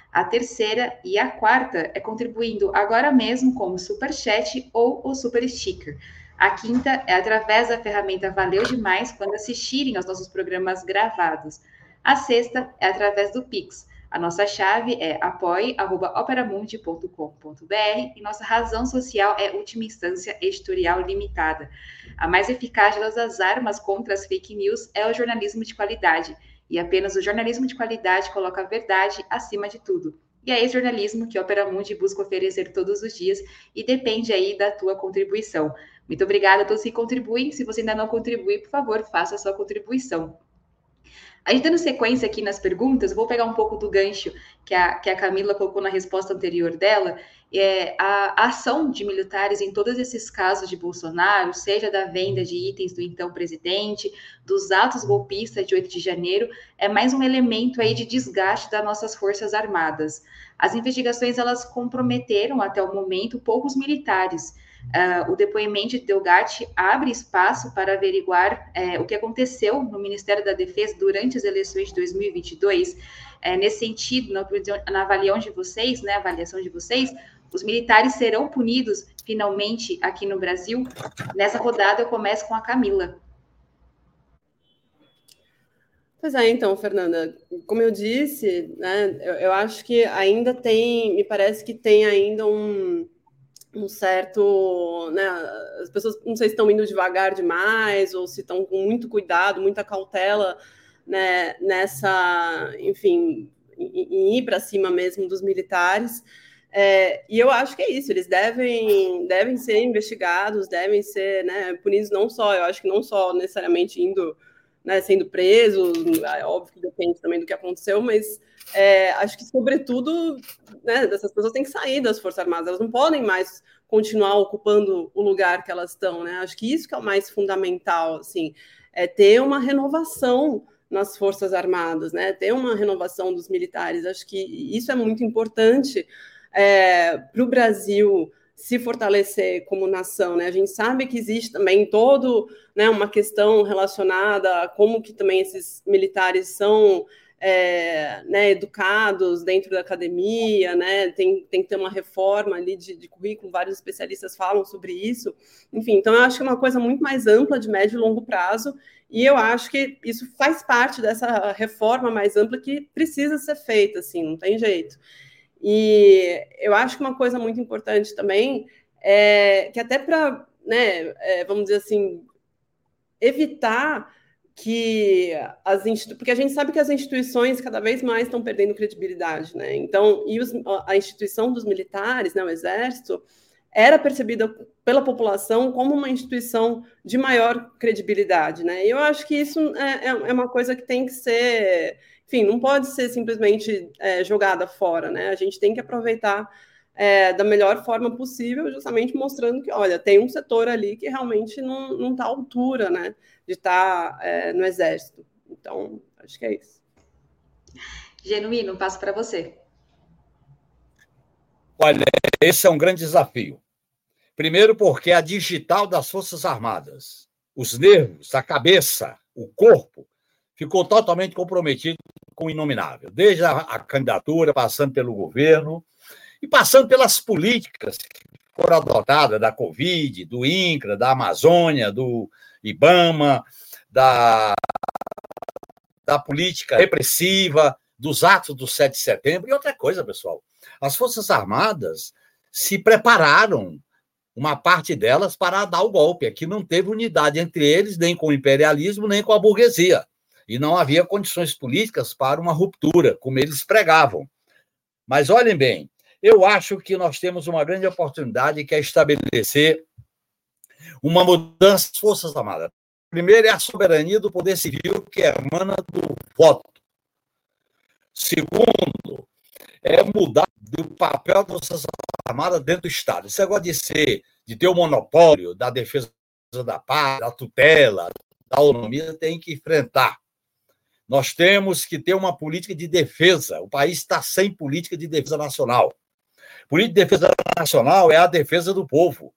Speaker 1: A terceira e a quarta é contribuindo agora mesmo com o Super Chat ou o Super Sticker. A quinta é através da ferramenta Valeu Demais quando assistirem aos nossos programas gravados. A sexta é através do Pix. A nossa chave é apoie.operamundi.com.br e nossa razão social é Última Instância Editorial Limitada. A mais eficaz das armas contra as fake news é o jornalismo de qualidade. E apenas o jornalismo de qualidade coloca a verdade acima de tudo. E é esse jornalismo que a Opera Mundi busca oferecer todos os dias e depende aí da tua contribuição. Muito obrigada a todos que contribuem. Se você ainda não contribui, por favor, faça a sua contribuição. A gente dando sequência aqui nas perguntas, vou pegar um pouco do gancho que a, que a Camila colocou na resposta anterior dela. É, a, a ação de militares em todos esses casos de Bolsonaro, seja da venda de itens do então presidente, dos atos golpistas de 8 de janeiro, é mais um elemento aí de desgaste das nossas forças armadas. As investigações elas comprometeram até o momento poucos militares. Uh, o depoimento de Delgatti abre espaço para averiguar uh, o que aconteceu no Ministério da Defesa durante as eleições de 2022. Uh, é, nesse sentido, na, na avaliação de vocês, né, avaliação de vocês, os militares serão punidos finalmente aqui no Brasil? Nessa rodada eu começo com a Camila.
Speaker 2: Pois é, então, Fernanda, como eu disse, né, eu, eu acho que ainda tem, me parece que tem ainda um, um certo, né, as pessoas não sei se estão indo devagar demais ou se estão com muito cuidado, muita cautela, né, nessa, enfim, em, ir para cima mesmo dos militares. É, e eu acho que é isso, eles devem, devem ser investigados, devem ser né, punidos não só, eu acho que não só necessariamente indo, né, sendo presos, é óbvio que depende também do que aconteceu, mas é, acho que, sobretudo, né, essas pessoas têm que sair das Forças Armadas, elas não podem mais continuar ocupando o lugar que elas estão, né? Acho que isso que é o mais fundamental, assim, é ter uma renovação nas Forças Armadas, né? Ter uma renovação dos militares. Acho que isso é muito importante é, para o Brasil se fortalecer como nação, né? A gente sabe que existe também todo, né, uma questão relacionada a como que também esses militares são é, né, educados dentro da academia, né, tem, tem que ter uma reforma ali de, de, currículo, vários especialistas falam sobre isso. Enfim, então eu acho que é uma coisa muito mais ampla, de médio e longo prazo, e eu acho que isso faz parte dessa reforma mais ampla que precisa ser feita, assim, não tem jeito. E eu acho que uma coisa muito importante também é que até para, né, é, vamos dizer assim, evitar que as porque a gente sabe que as instituições cada vez mais estão perdendo credibilidade, né? Então, e os, a instituição dos militares, né, o exército, era percebida pela população como uma instituição de maior credibilidade, né? E eu acho que isso é, é, é uma coisa que tem que ser, enfim, não pode ser simplesmente é, jogada fora, né? A gente tem que aproveitar é, da melhor forma possível, justamente mostrando que, olha, tem um setor ali que realmente não está à altura, né? de estar é, no exército. Então, acho que é isso.
Speaker 1: Genuíno, passo para você.
Speaker 3: Olha, esse é um grande desafio. Primeiro, porque a digital das Forças Armadas, os nervos, a cabeça, o corpo, ficou totalmente comprometido com o inominável, desde a, a candidatura, passando pelo governo e passando pelas políticas que foram adotadas da Covid, do INCRA, da Amazônia, do, IBAMA, da, da política repressiva, dos atos do 7 de setembro. E outra coisa, pessoal, as Forças Armadas se prepararam, uma parte delas, para dar o golpe. Aqui não teve unidade entre eles, nem com o imperialismo, nem com a burguesia. E não havia condições políticas para uma ruptura, como eles pregavam. Mas olhem bem, eu acho que nós temos uma grande oportunidade que é estabelecer uma mudança das Forças Armadas. Primeiro é a soberania do poder civil, que emana do voto. Segundo, é mudar do papel das Forças Armadas dentro do Estado. Esse negócio de ser, de ter o monopólio da defesa da paz, da tutela, da autonomia, tem que enfrentar. Nós temos que ter uma política de defesa. O país está sem política de defesa nacional. Política de defesa nacional é a defesa do povo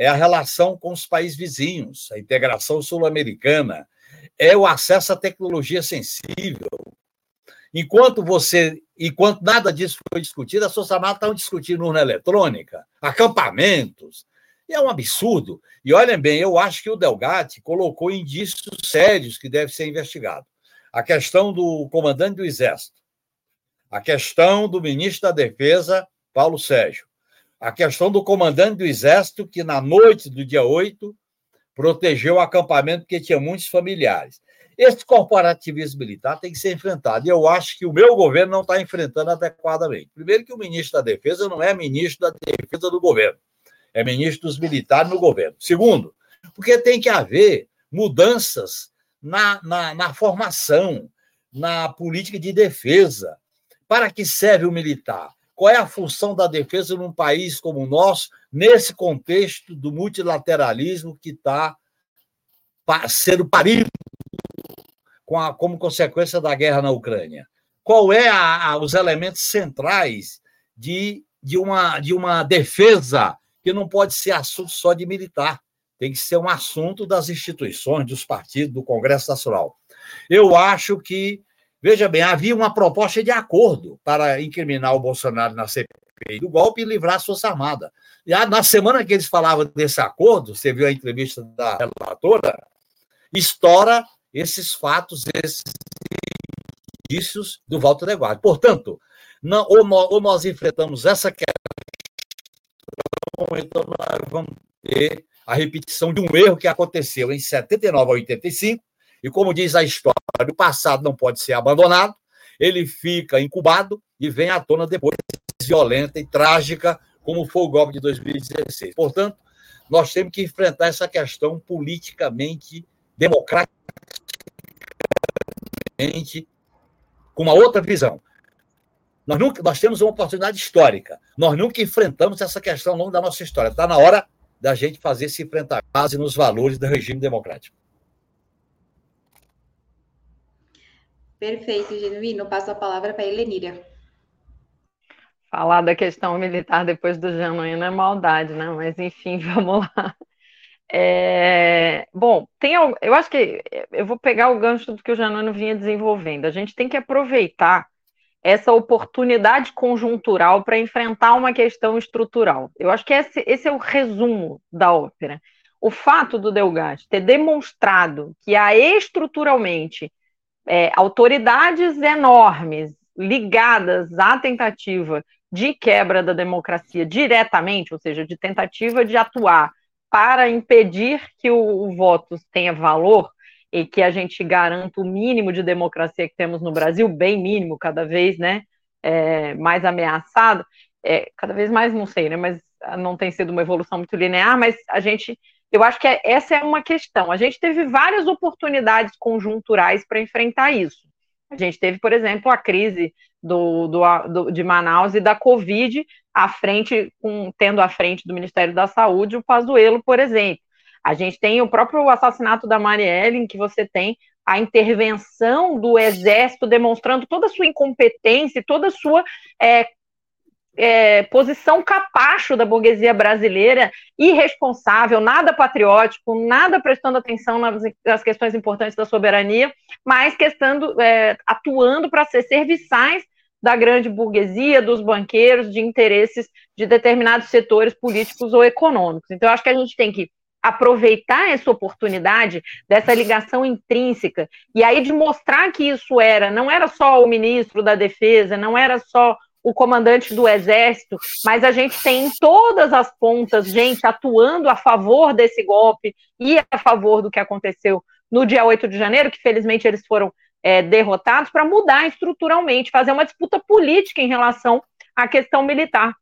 Speaker 3: é a relação com os países vizinhos, a integração sul-americana, é o acesso à tecnologia sensível. Enquanto você, enquanto nada disso foi discutido, as Forças Armadas estavam discutindo urna eletrônica, acampamentos. E é um absurdo. E olhem bem, eu acho que o Delgatti colocou indícios sérios que devem ser investigados. A questão do comandante do Exército, a questão do ministro da Defesa, Paulo Sérgio, a questão do comandante do Exército, que na noite do dia 8 protegeu o acampamento porque tinha muitos familiares. Esse corporativismo militar tem que ser enfrentado. E eu acho que o meu governo não está enfrentando adequadamente. Primeiro, que o ministro da Defesa não é ministro da Defesa do governo, é ministro dos militares no governo. Segundo, porque tem que haver mudanças na, na, na formação, na política de defesa. Para que serve o militar? Qual é a função da defesa num país como o nosso, nesse contexto do multilateralismo que está sendo parido com a, como consequência da guerra na Ucrânia? Qual é a, a, os elementos centrais de, de, uma, de uma defesa que não pode ser assunto só de militar? Tem que ser um assunto das instituições, dos partidos, do Congresso Nacional. Eu acho que, veja bem, havia uma proposta de acordo para incriminar o Bolsonaro na CPI do golpe e livrar a Força Armada. E na semana que eles falavam desse acordo, você viu a entrevista da relatora, estoura esses fatos, esses indícios do Walter Neguard. Portanto, não, ou, nós, ou nós enfrentamos essa questão, ou então nós vamos ter a repetição de um erro que aconteceu em 79 a 85, e como diz a história, o passado não pode ser abandonado, ele fica incubado e vem à tona depois violenta e trágica, como foi o golpe de 2016. Portanto, nós temos que enfrentar essa questão politicamente democrática com uma outra visão. Nós, nunca, nós temos uma oportunidade histórica. Nós nunca enfrentamos essa questão ao longo da nossa história. Está na hora da gente fazer esse enfrentar base nos valores do regime democrático.
Speaker 1: Perfeito, Genuíno. Passo a palavra para a Helenira.
Speaker 4: Falar da questão militar depois do Genuíno é maldade, né? Mas, enfim, vamos lá. É, bom, tem, eu acho que eu vou pegar o gancho do que o Janano vinha desenvolvendo. A gente tem que aproveitar essa oportunidade conjuntural para enfrentar uma questão estrutural. Eu acho que esse, esse, é o resumo da ópera. O fato do Delgatti ter demonstrado que há estruturalmente é, autoridades enormes ligadas à tentativa de quebra da democracia diretamente, ou seja, de tentativa de atuar para impedir que o, o voto tenha valor e que a gente garanta o mínimo de democracia que temos no Brasil, bem mínimo, cada vez né, é, mais ameaçado, é, cada vez mais, não sei, né, mas não tem sido uma evolução muito linear, mas a gente, eu acho que é, essa é uma questão. A gente teve várias oportunidades conjunturais para enfrentar isso. A gente teve, por exemplo, a crise do, do, do, de Manaus e da Covid, à frente, com, tendo à frente do Ministério da Saúde o Pazuello, por exemplo. A gente tem o próprio assassinato da Marielle, em que você tem a intervenção do Exército demonstrando toda a sua incompetência, toda a sua é, é, posição capacho da burguesia brasileira, irresponsável, nada patriótico, nada prestando atenção nas, nas questões importantes da soberania, mas questando, é, atuando para ser serviçais da grande burguesia, dos banqueiros, de interesses de determinados setores políticos ou econômicos. Então, acho que a gente tem que aproveitar essa oportunidade dessa ligação intrínseca e aí de mostrar que isso era, não era só o ministro da Defesa, não era só o comandante do Exército, mas a gente tem em todas as pontas gente atuando a favor desse golpe e a favor do que aconteceu no dia 8 de janeiro, que felizmente eles foram é, derrotados, para mudar estruturalmente, fazer uma disputa política em relação à questão militar,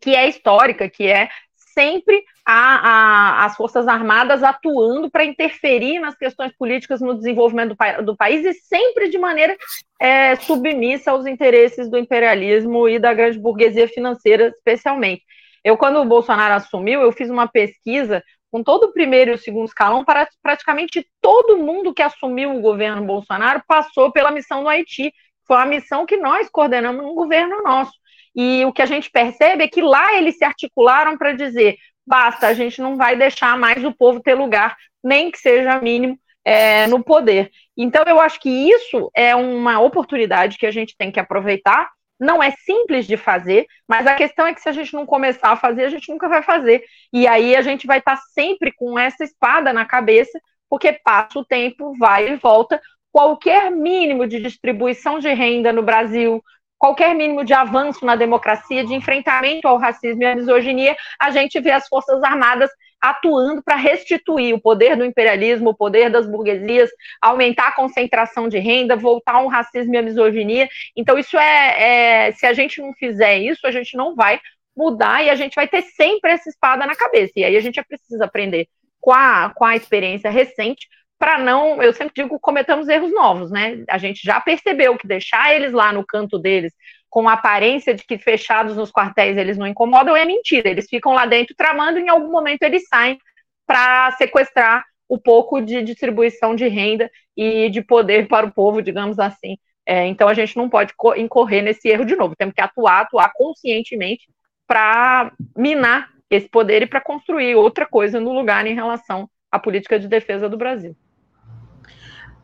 Speaker 4: que é histórica, que é sempre a, a, as Forças Armadas atuando para interferir nas questões políticas no desenvolvimento do, do país e sempre de maneira é, submissa aos interesses do imperialismo e da grande burguesia financeira, especialmente. Eu, quando o Bolsonaro assumiu, eu fiz uma pesquisa com todo o primeiro e o segundo escalão, para praticamente todo mundo que assumiu o governo Bolsonaro passou pela missão no Haiti. Foi uma missão que nós coordenamos no governo nosso. E o que a gente percebe é que lá eles se articularam para dizer: basta, a gente não vai deixar mais o povo ter lugar, nem que seja mínimo, é, no poder. Então, eu acho que isso é uma oportunidade que a gente tem que aproveitar. Não é simples de fazer, mas a questão é que se a gente não começar a fazer, a gente nunca vai fazer. E aí a gente vai estar sempre com essa espada na cabeça, porque passa o tempo, vai e volta. Qualquer mínimo de distribuição de renda no Brasil, qualquer mínimo de avanço na democracia, de enfrentamento ao racismo e à misoginia, a gente vê as Forças Armadas atuando para restituir o poder do imperialismo, o poder das burguesias, aumentar a concentração de renda, voltar ao racismo e à misoginia. Então, isso é, é, se a gente não fizer isso, a gente não vai mudar e a gente vai ter sempre essa espada na cabeça. E aí a gente precisa aprender com a, com a experiência recente para não, eu sempre digo, cometamos erros novos, né? A gente já percebeu que deixar eles lá no canto deles, com a aparência de que fechados nos quartéis eles não incomodam, é mentira. Eles ficam lá dentro tramando e em algum momento eles saem para sequestrar o pouco de distribuição de renda e de poder para o povo, digamos assim. É, então a gente não pode incorrer nesse erro de novo. Temos que atuar, atuar conscientemente para minar esse poder e para construir outra coisa no lugar em relação à política de defesa do Brasil.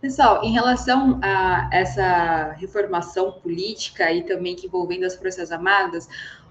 Speaker 1: Pessoal, em relação a essa reformação política e também que envolvendo as Forças Armadas,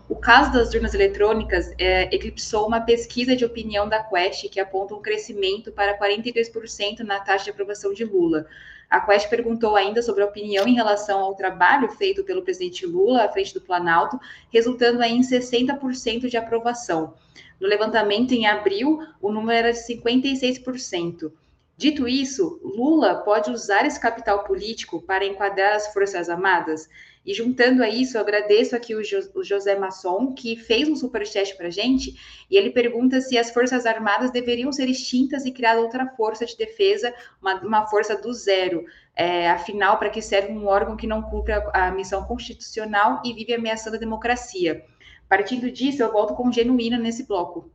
Speaker 1: o caso das urnas eletrônicas é, eclipsou uma pesquisa de opinião da Quest que aponta um crescimento para 42% na taxa de aprovação de Lula. A Quest perguntou ainda sobre a opinião em relação ao trabalho feito pelo presidente Lula à frente do Planalto, resultando em 60% de aprovação. No levantamento em abril, o número era de 56%. Dito isso, Lula pode usar esse capital político para enquadrar as Forças Armadas? E juntando a isso, eu agradeço aqui o, jo o José Masson, que fez um superchat para a gente, e ele pergunta se as Forças Armadas deveriam ser extintas e criar outra força de defesa, uma, uma força do zero. É, afinal, para que serve um órgão que não cumpre a, a missão constitucional e vive ameaçando a democracia? Partindo disso, eu volto com genuíno nesse bloco.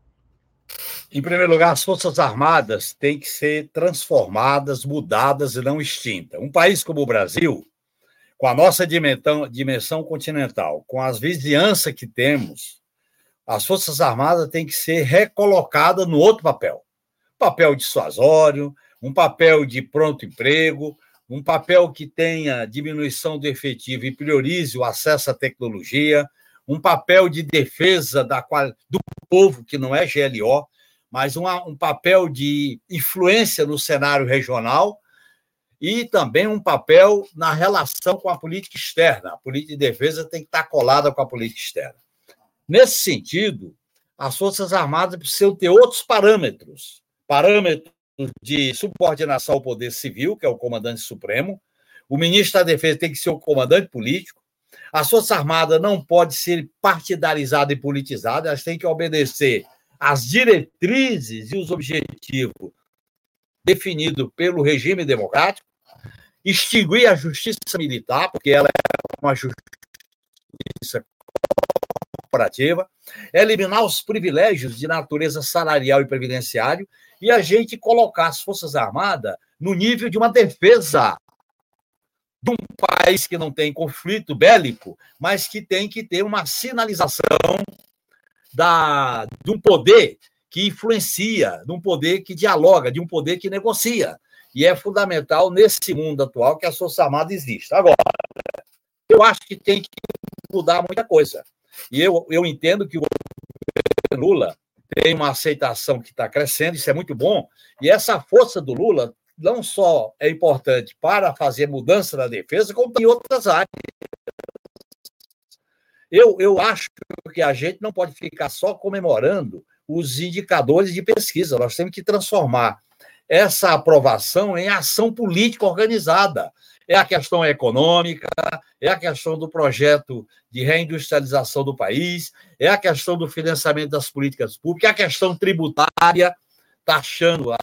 Speaker 3: Em primeiro lugar, as Forças Armadas têm que ser transformadas, mudadas e não extintas. Um país como o Brasil, com a nossa dimensão, dimensão continental, com as vizinhanças que temos, as Forças Armadas têm que ser recolocadas no outro papel. papel dissuasório, um papel de pronto emprego, um papel que tenha diminuição do efetivo e priorize o acesso à tecnologia, um papel de defesa da, do povo, que não é GLO, mas uma, um papel de influência no cenário regional e também um papel na relação com a política externa. A política de defesa tem que estar colada com a política externa. Nesse sentido, as Forças Armadas precisam ter outros parâmetros parâmetros de subordinação ao poder civil, que é o comandante supremo. O ministro da Defesa tem que ser o comandante político. A Força Armada não pode ser partidarizada e politizada, elas têm que obedecer as diretrizes e os objetivos definidos pelo regime democrático, extinguir a justiça militar, porque ela é uma justiça corporativa, eliminar os privilégios de natureza salarial e previdenciário e a gente colocar as Forças Armadas no nível de uma defesa de um país que não tem conflito bélico, mas que tem que ter uma sinalização da, de um poder que influencia, de um poder que dialoga, de um poder que negocia. E é fundamental nesse mundo atual que a Força Armada exista. Agora, eu acho que tem que mudar muita coisa. E eu, eu entendo que o Lula tem uma aceitação que está crescendo, isso é muito bom. E essa força do Lula não só é importante para fazer mudança na defesa, como em outras áreas. Eu, eu acho que a gente não pode ficar só comemorando os indicadores de pesquisa, nós temos que transformar essa aprovação em ação política organizada. É a questão econômica, é a questão do projeto de reindustrialização do país, é a questão do financiamento das políticas públicas, é a questão tributária, taxando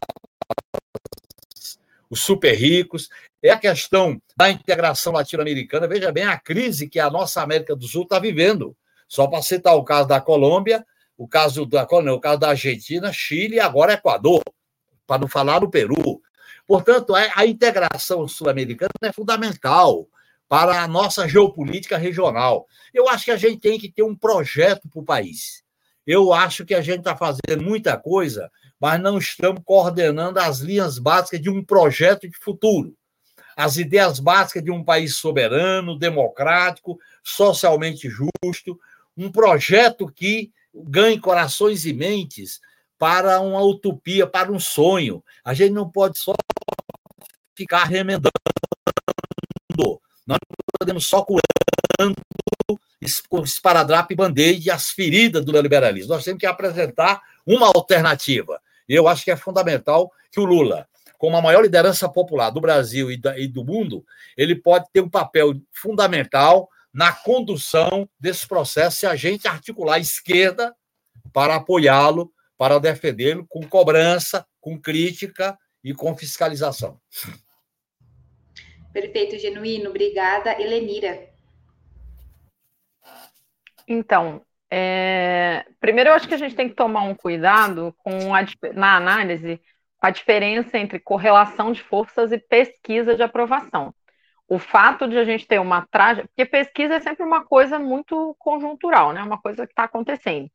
Speaker 3: os super ricos, é a questão da integração latino-americana. Veja bem a crise que a nossa América do Sul está vivendo. Só para citar o caso da Colômbia, o caso da o caso da Argentina, Chile e agora Equador, para não falar do Peru. Portanto, a integração sul-americana é fundamental para a nossa geopolítica regional. Eu acho que a gente tem que ter um projeto para o país. Eu acho que a gente está fazendo muita coisa, mas não estamos coordenando as linhas básicas de um projeto de futuro. As ideias básicas de um país soberano, democrático, socialmente justo, um projeto que ganhe corações e mentes para uma utopia, para um sonho. A gente não pode só ficar remendando. Nós não podemos só curando com esparadrapo e band-aid as feridas do neoliberalismo. Nós temos que apresentar uma alternativa. E eu acho que é fundamental que o Lula, como a maior liderança popular do Brasil e do mundo, ele pode ter um papel fundamental na condução desse processo se a gente articular a esquerda para apoiá-lo, para defendê-lo com cobrança, com crítica e com fiscalização.
Speaker 1: Perfeito, genuíno. Obrigada, Helenira.
Speaker 4: Então, é... primeiro eu acho que a gente tem que tomar um cuidado com a... na análise a diferença entre correlação de forças e pesquisa de aprovação. O fato de a gente ter uma tragédia, porque pesquisa é sempre uma coisa muito conjuntural, né? Uma coisa que está acontecendo.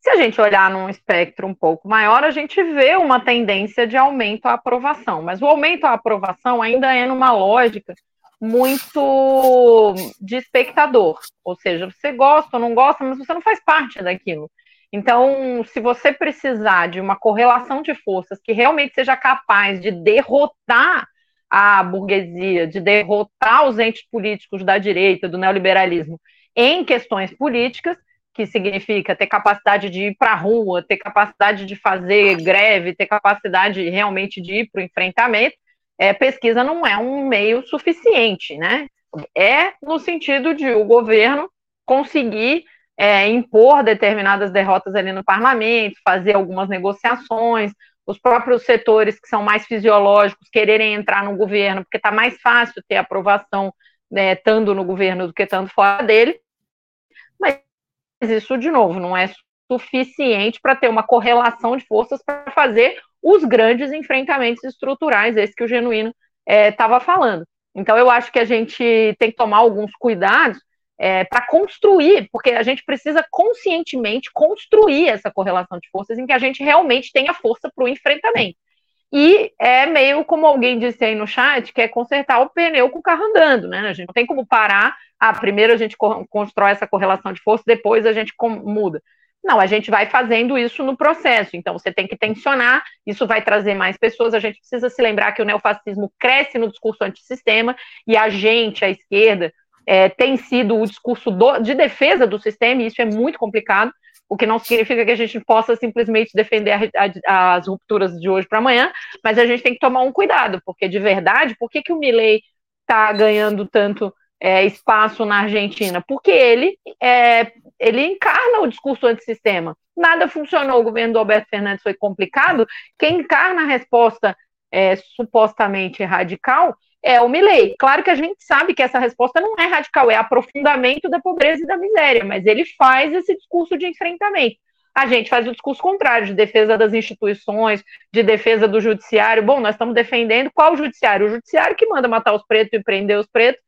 Speaker 4: Se a gente olhar num espectro um pouco maior, a gente vê uma tendência de aumento à aprovação, mas o aumento à aprovação ainda é numa lógica muito de espectador, ou seja, você gosta ou não gosta, mas você não faz parte daquilo. Então, se você precisar de uma correlação de forças que realmente seja capaz de derrotar a burguesia, de derrotar os entes políticos da direita, do neoliberalismo, em questões políticas, que significa ter capacidade de ir para a rua, ter capacidade de fazer greve, ter capacidade realmente de ir para o enfrentamento, é, pesquisa não é um meio suficiente, né? É no sentido de o governo conseguir é, impor determinadas derrotas ali no parlamento, fazer algumas negociações, os próprios setores que são mais fisiológicos quererem entrar no governo, porque está mais fácil ter aprovação né, estando no governo do que estando fora dele, mas isso, de novo, não é suficiente para ter uma correlação de forças para fazer os grandes enfrentamentos estruturais, esse que o Genuíno estava é, falando. Então, eu acho que a gente tem que tomar alguns cuidados é, para construir, porque a gente precisa conscientemente construir essa correlação de forças em que a gente realmente tenha força para o enfrentamento. E é meio como alguém disse aí no chat, que é consertar o pneu com o carro andando, né? A gente não tem como parar, ah, primeiro a gente constrói essa correlação de força, depois a gente muda. Não, a gente vai fazendo isso no processo. Então, você tem que tensionar, isso vai trazer mais pessoas. A gente precisa se lembrar que o neofascismo cresce no discurso antissistema e a gente, a esquerda, é, tem sido o discurso do, de defesa do sistema, e isso é muito complicado o que não significa que a gente possa simplesmente defender a, a, as rupturas de hoje para amanhã, mas a gente tem que tomar um cuidado, porque de verdade, por que, que o Milley está ganhando tanto é, espaço na Argentina? Porque ele, é, ele encarna o discurso antissistema. Nada funcionou, o governo do Alberto Fernandes foi complicado, quem encarna a resposta é, supostamente radical é o Milley. Claro que a gente sabe que essa resposta não é radical, é aprofundamento da pobreza e da miséria, mas ele faz esse discurso de enfrentamento. A gente faz o discurso contrário, de defesa das instituições, de defesa do judiciário. Bom, nós estamos defendendo qual judiciário? O judiciário que manda matar os pretos e prender os pretos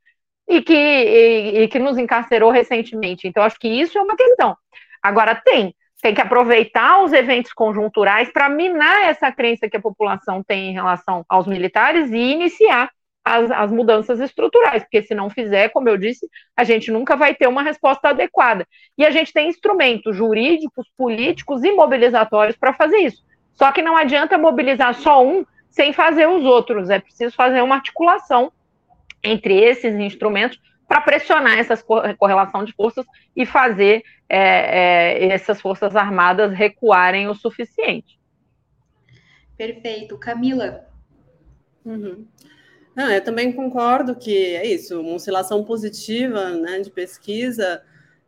Speaker 4: e que, e, e que nos encarcerou recentemente. Então, acho que isso é uma questão. Agora, tem, tem que aproveitar os eventos conjunturais para minar essa crença que a população tem em relação aos militares e iniciar as, as, mudanças estruturais, porque se não fizer, como eu disse, a gente nunca vai ter uma resposta adequada. E a gente tem instrumentos jurídicos, políticos e mobilizatórios para fazer isso. Só que não adianta mobilizar só um sem fazer os outros, é preciso fazer uma articulação entre esses instrumentos para pressionar essa correlação de forças e fazer é, é, essas forças armadas recuarem o suficiente.
Speaker 1: Perfeito. Camila.
Speaker 2: Uhum. Não, eu também concordo que é isso, uma oscilação positiva né, de pesquisa,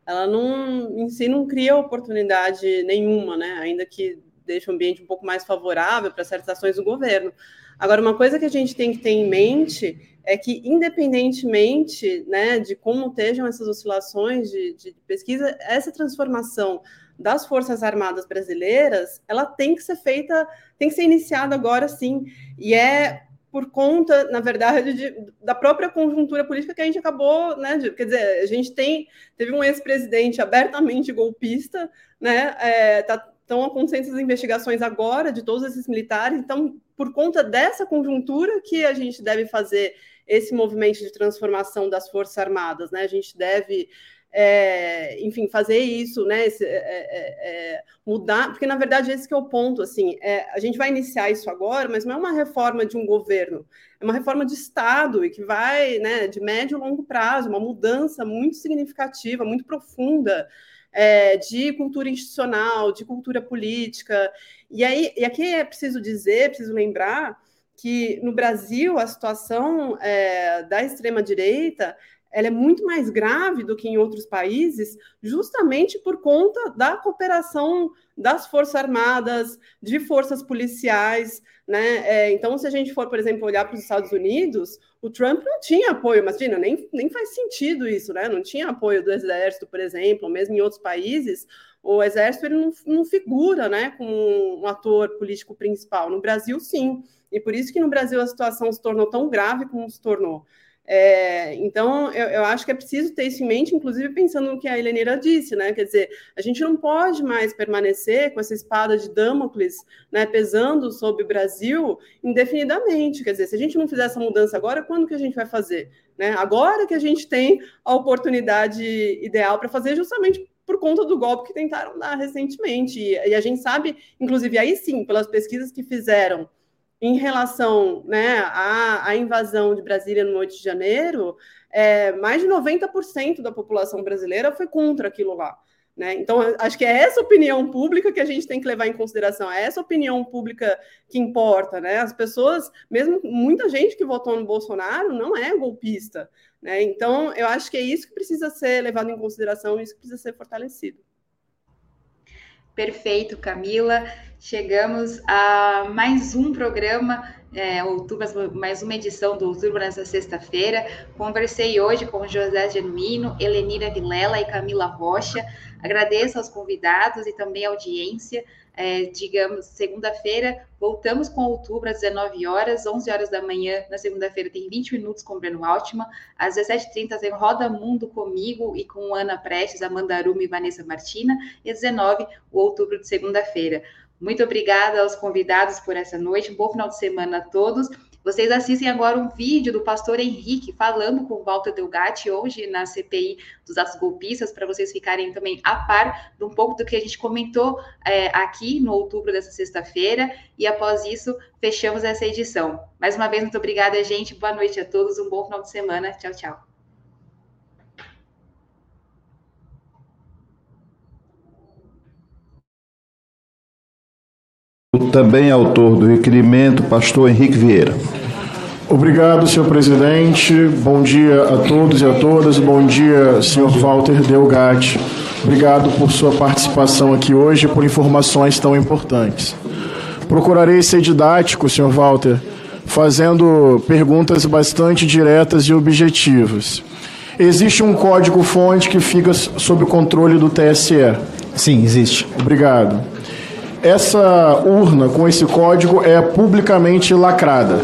Speaker 2: ela não, em si não cria oportunidade nenhuma, né, ainda que deixe o ambiente um pouco mais favorável para certas ações do governo. Agora, uma coisa que a gente tem que ter em mente é que, independentemente né, de como estejam essas oscilações de, de pesquisa, essa transformação das Forças Armadas brasileiras, ela tem que ser feita, tem que ser iniciada agora sim. E é por conta, na verdade, de, da própria conjuntura política que a gente acabou, né? De, quer dizer, a gente tem teve um ex-presidente abertamente golpista, né? É, tá, estão acontecendo essas investigações agora de todos esses militares. Então, por conta dessa conjuntura que a gente deve fazer esse movimento de transformação das Forças Armadas, né? A gente deve é, enfim, fazer isso, né? Esse, é, é, é, mudar, porque na verdade esse é o ponto, assim, é, a gente vai iniciar isso agora, mas não é uma reforma de um governo, é uma reforma de Estado e que vai, né, de médio e longo prazo, uma mudança muito significativa, muito profunda é, de cultura institucional, de cultura política. E aí, e aqui é preciso dizer, preciso lembrar que no Brasil a situação é, da extrema direita ela é muito mais grave do que em outros países, justamente por conta da cooperação das Forças Armadas, de forças policiais. Né? É, então, se a gente for, por exemplo, olhar para os Estados Unidos, o Trump não tinha apoio, imagina, nem, nem faz sentido isso, né? não tinha apoio do Exército, por exemplo, mesmo em outros países, o Exército ele não, não figura né, como um ator político principal. No Brasil, sim. E por isso que no Brasil a situação se tornou tão grave como se tornou. É, então, eu, eu, acho que é preciso ter isso em mente, inclusive pensando no que a Helenira disse, né? Quer dizer, a gente não pode mais permanecer com essa espada de Damocles né, pesando sobre o Brasil indefinidamente. Quer dizer, se a gente não fizer essa mudança agora, quando que a gente vai fazer? Né? Agora que a gente tem a oportunidade ideal para fazer, justamente por conta do golpe que tentaram dar recentemente. E, e a gente sabe, inclusive, aí sim, pelas pesquisas que fizeram em relação né, à, à, invasão de Brasília no 8 de janeiro, é, mais de 90% da população brasileira foi contra aquilo lá. Né? Então, acho que é essa opinião pública que a gente tem que levar em consideração, é essa opinião pública que importa. Né? As pessoas, mesmo muita gente que votou no Bolsonaro, não é golpista. Né? Então, eu acho que é isso que precisa ser levado em consideração, isso que precisa ser fortalecido.
Speaker 1: Perfeito, Camila. Chegamos a mais um programa, é, outubro, mais uma edição do Outubro nessa sexta-feira. Conversei hoje com José Genuíno, Helenira Vilela e Camila Rocha. Agradeço aos convidados e também à audiência é, digamos, segunda-feira, voltamos com outubro às 19 horas, 11 horas da manhã, na segunda-feira tem 20 minutos com o Breno Altman, às 17h30 tem Roda Mundo comigo e com Ana Prestes, Amanda Aruma e Vanessa Martina, e às 19 o outubro de segunda-feira. Muito obrigada aos convidados por essa noite, um bom final de semana a todos. Vocês assistem agora um vídeo do pastor Henrique falando com Walter Delgatti hoje na CPI dos atos golpistas, para vocês ficarem também a par de um pouco do que a gente comentou é, aqui no outubro dessa sexta-feira. E após isso, fechamos essa edição. Mais uma vez, muito obrigada, gente. Boa noite a todos, um bom final de semana. Tchau, tchau.
Speaker 5: Também autor do requerimento, pastor Henrique Vieira.
Speaker 6: Obrigado, senhor presidente. Bom dia a todos e a todas. Bom dia, senhor Walter Delgatti. Obrigado por sua participação aqui hoje e por informações tão importantes. Procurarei ser didático, senhor Walter, fazendo perguntas bastante diretas e objetivas. Existe um código-fonte que fica sob o controle do TSE?
Speaker 7: Sim, existe.
Speaker 6: Obrigado. Essa urna com esse código é publicamente lacrada.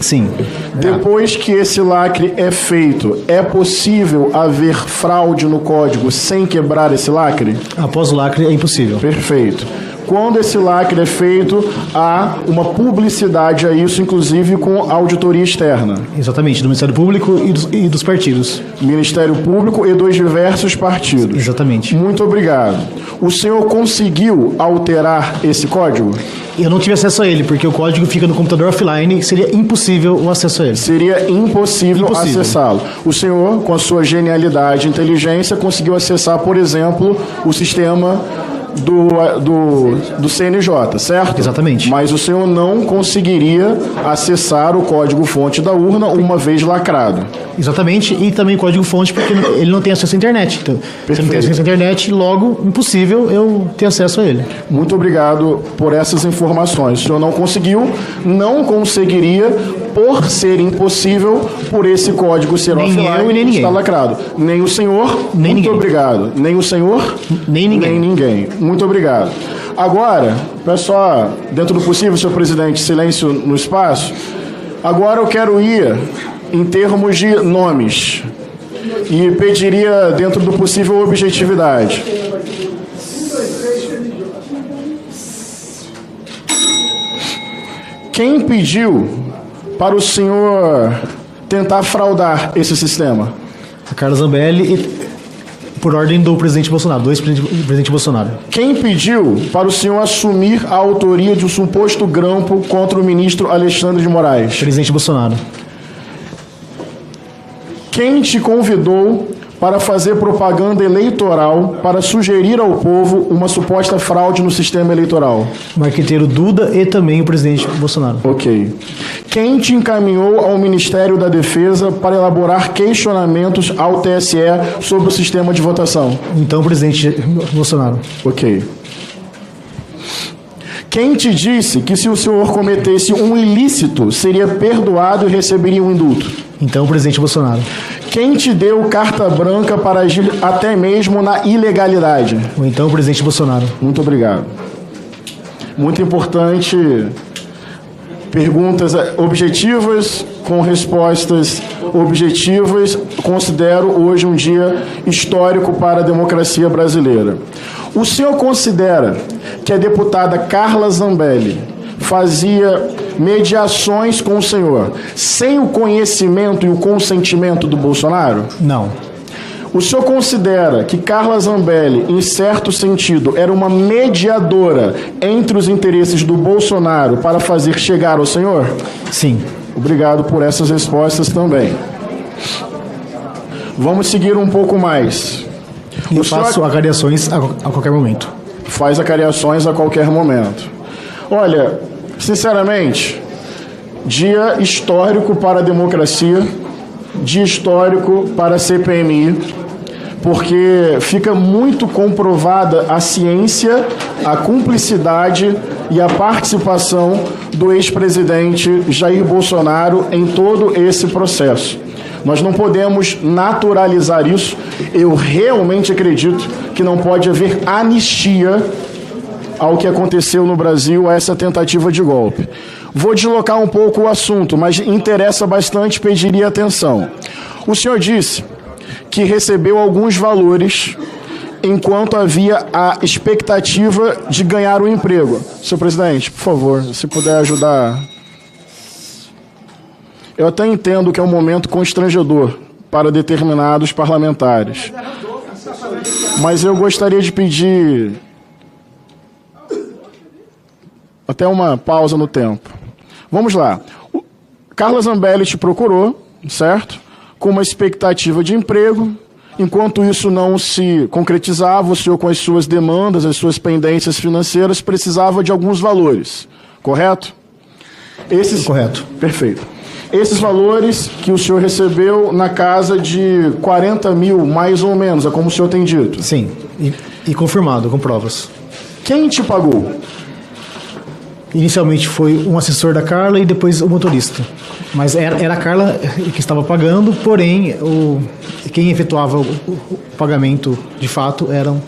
Speaker 7: Sim.
Speaker 6: Depois que esse lacre é feito, é possível haver fraude no código sem quebrar esse lacre?
Speaker 7: Após o lacre é impossível.
Speaker 6: Perfeito. Quando esse lacre é feito, há uma publicidade a isso, inclusive com auditoria externa.
Speaker 7: Exatamente, do Ministério Público e dos, e dos partidos.
Speaker 6: Ministério Público e dos diversos partidos.
Speaker 7: Exatamente.
Speaker 6: Muito obrigado. O senhor conseguiu alterar esse código?
Speaker 7: Eu não tive acesso a ele, porque o código fica no computador offline e seria impossível o acesso a ele.
Speaker 6: Seria impossível, impossível. acessá-lo. O senhor, com a sua genialidade e inteligência, conseguiu acessar, por exemplo, o sistema do, do, do CNJ, certo?
Speaker 7: Exatamente.
Speaker 6: Mas o senhor não conseguiria acessar o código-fonte da urna uma vez lacrado.
Speaker 7: Exatamente, e também código-fonte porque ele não tem acesso à internet. Então, se não tem acesso à internet, logo, impossível eu ter acesso a ele.
Speaker 6: Muito obrigado por essas informações. O senhor não conseguiu, não conseguiria, por ser impossível, por esse código ser
Speaker 7: nem
Speaker 6: offline
Speaker 7: eu nem ninguém.
Speaker 6: está lacrado. Nem o senhor,
Speaker 7: nem
Speaker 6: muito
Speaker 7: ninguém.
Speaker 6: obrigado. Nem o senhor,
Speaker 7: nem ninguém.
Speaker 6: Nem ninguém. Muito obrigado. Agora, pessoal, dentro do possível, senhor presidente, silêncio no espaço. Agora eu quero ir em termos de nomes e pediria, dentro do possível, objetividade. Quem pediu para o senhor tentar fraudar esse sistema?
Speaker 7: A Carla Zambelli, e, por ordem do presidente Bolsonaro, dois presidente, presidente Bolsonaro.
Speaker 6: Quem pediu para o senhor assumir a autoria de um suposto grampo contra o ministro Alexandre de Moraes?
Speaker 7: Presidente Bolsonaro.
Speaker 6: Quem te convidou para fazer propaganda eleitoral para sugerir ao povo uma suposta fraude no sistema eleitoral?
Speaker 7: Marqueteiro Duda e também o presidente Bolsonaro.
Speaker 6: Ok. Quem te encaminhou ao Ministério da Defesa para elaborar questionamentos ao TSE sobre o sistema de votação?
Speaker 7: Então, o presidente Bolsonaro.
Speaker 6: Ok. Quem te disse que se o senhor cometesse um ilícito, seria perdoado e receberia um indulto?
Speaker 7: Então, o presidente Bolsonaro.
Speaker 6: Quem te deu carta branca para agir até mesmo na ilegalidade?
Speaker 7: Ou então, o presidente Bolsonaro.
Speaker 6: Muito obrigado. Muito importante. Perguntas objetivas com respostas objetivas. Considero hoje um dia histórico para a democracia brasileira. O senhor considera que a deputada Carla Zambelli fazia mediações com o senhor sem o conhecimento e o consentimento do Bolsonaro?
Speaker 7: Não.
Speaker 6: O senhor considera que Carla Zambelli, em certo sentido, era uma mediadora entre os interesses do Bolsonaro para fazer chegar ao senhor?
Speaker 7: Sim.
Speaker 6: Obrigado por essas respostas também. Vamos seguir um pouco mais.
Speaker 7: Eu
Speaker 6: O senhor-
Speaker 7: faço acariações a, a qualquer momento.
Speaker 6: faz acariações a qualquer momento. Olha, sinceramente, dia histórico para a democracia, dia histórico para a CPMI, porque fica muito comprovada a ciência, a cumplicidade e a participação do ex-presidente Jair Bolsonaro em todo esse processo. Nós não podemos naturalizar isso. Eu realmente acredito que não pode haver anistia ao que aconteceu no Brasil, a essa tentativa de golpe. Vou deslocar um pouco o assunto, mas interessa bastante, pediria atenção. O senhor disse que recebeu alguns valores enquanto havia a expectativa de ganhar o emprego. Senhor presidente, por favor, se puder ajudar. Eu até entendo que é um momento constrangedor para determinados parlamentares. Mas eu gostaria de pedir até uma pausa no tempo. Vamos lá. O Carla Zambelli te procurou, certo? Com uma expectativa de emprego. Enquanto isso não se concretizava, o senhor, com as suas demandas, as suas pendências financeiras, precisava de alguns valores, correto? Esses...
Speaker 7: Correto.
Speaker 6: Perfeito. Esses valores que o senhor recebeu na casa de 40 mil, mais ou menos, é como o senhor tem dito.
Speaker 7: Sim. E, e confirmado, com provas.
Speaker 6: Quem te pagou?
Speaker 7: Inicialmente foi um assessor da Carla e depois o motorista. Mas era, era a Carla que estava pagando, porém, o, quem efetuava o, o- o pagamento de fato eram.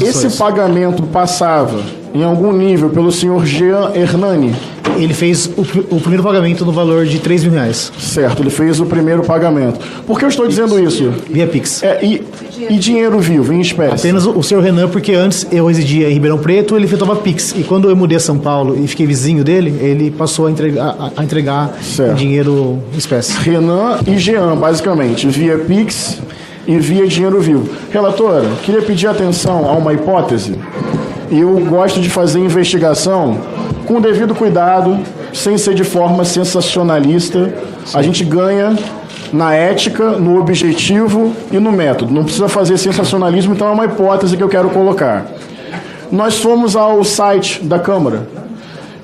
Speaker 6: Esse pagamento passava em algum nível pelo senhor Jean Hernani?
Speaker 7: Ele fez o, o primeiro pagamento no valor de 3 mil reais,
Speaker 6: Certo, ele fez o primeiro pagamento. Por que eu estou dizendo isso?
Speaker 7: via Pix.
Speaker 6: É, e, e dinheiro vivo, em espécie?
Speaker 7: Apenas o, o senhor Renan, porque antes eu residia em Ribeirão Preto, ele efetuava Pix. E quando eu mudei a São Paulo e fiquei vizinho dele, ele passou a entregar, a, a entregar dinheiro em espécie.
Speaker 6: Renan e Jean, basicamente, via Pix e via dinheiro vivo. Relatora, queria pedir atenção a uma hipótese. Eu gosto de fazer investigação com devido cuidado, sem ser de forma sensacionalista. A gente ganha na ética, no objetivo e no método. Não precisa fazer sensacionalismo, então é uma hipótese que eu quero colocar. Nós fomos ao site da Câmara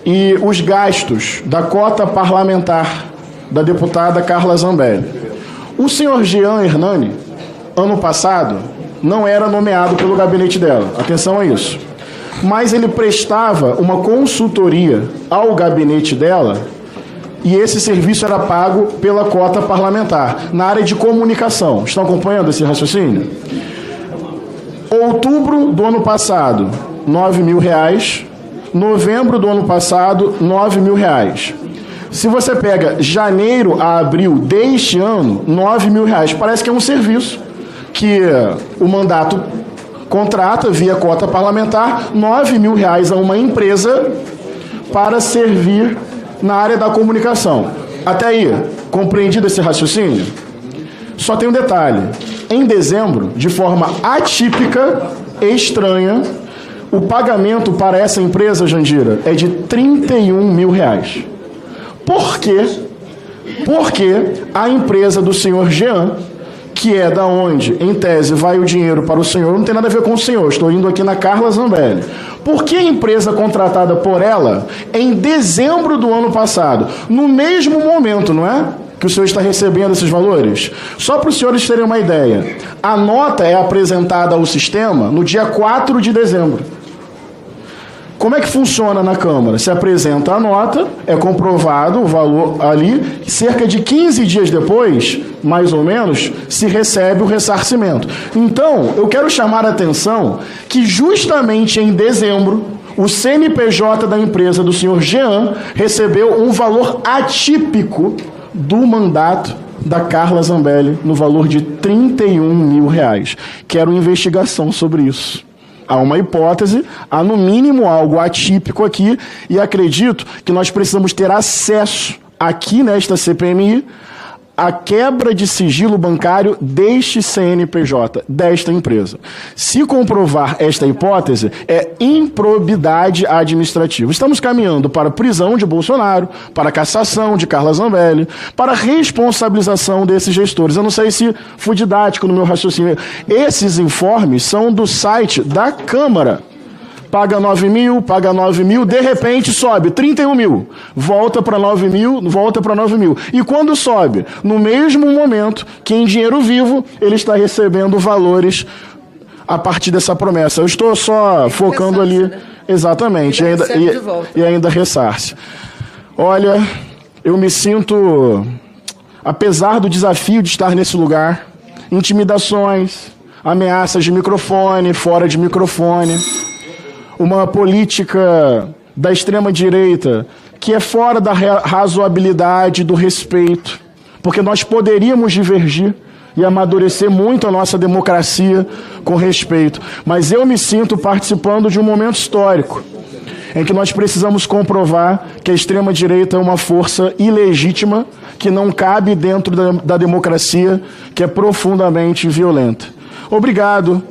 Speaker 6: e os gastos da cota parlamentar da deputada Carla Zambelli. O senhor Jean Hernani, ano passado, não era nomeado pelo gabinete dela. Atenção a isso. Mas ele prestava uma consultoria ao gabinete dela e esse serviço era pago pela cota parlamentar, na área de comunicação. Estão acompanhando esse raciocínio? Outubro do ano passado, 9 mil reais. Novembro do ano passado, 9 mil reais. Se você pega janeiro a abril deste ano, 9 mil reais. Parece que é um serviço que o mandato contrata via cota parlamentar 9 mil reais a uma empresa para servir na área da comunicação. Até aí, compreendido esse raciocínio? Só tem um detalhe. Em dezembro, de forma atípica estranha, o pagamento para essa empresa, Jandira, é de 31 mil reais. Por quê? Porque a empresa do senhor Jean, que é da onde, em tese, vai o dinheiro para o senhor, não tem nada a ver com o senhor. Estou indo aqui na Carla Zambelli. Por que a empresa contratada por ela em dezembro do ano passado, no mesmo momento, não é? Que o senhor está recebendo esses valores? Só para os senhores terem uma ideia, a nota é apresentada ao sistema no dia 4 de dezembro. Como é que funciona na Câmara? Se apresenta a nota, é comprovado o valor ali, cerca de 15 dias depois, mais ou menos, se recebe o ressarcimento. Então, eu quero chamar a atenção que justamente em dezembro, o CNPJ da empresa do senhor Jean recebeu um valor atípico do mandato da Carla Zambelli no valor de 31 mil reais. Quero investigação sobre isso. Há uma hipótese, há no mínimo algo atípico aqui, e acredito que nós precisamos ter acesso aqui nesta CPMI a quebra de sigilo bancário deste CNPJ, desta empresa. Se comprovar esta hipótese, é improbidade administrativa. Estamos caminhando para prisão de Bolsonaro, para cassação de Carla Zambelli, para responsabilização desses gestores. Eu não sei se fui didático no meu raciocínio. Esses informes são do site da Câmara paga 9 mil, paga 9 mil, de repente sobe 31 mil, volta para 9 mil, volta para 9 mil. E quando sobe? No mesmo momento que em dinheiro vivo ele está recebendo valores a partir dessa promessa. Eu estou só focando ali. Né? Exatamente, e ainda, e, e ainda ressarce. Olha, eu me sinto, apesar do desafio de estar nesse lugar, intimidações, ameaças de microfone, fora de microfone uma política da extrema-direita que é fora da razoabilidade, do respeito, porque nós poderíamos divergir e amadurecer muito a nossa democracia com respeito. Mas eu me sinto participando de um momento histórico em que nós precisamos comprovar que a extrema-direita é uma força ilegítima que não cabe dentro da, democracia, que é profundamente violenta. Obrigado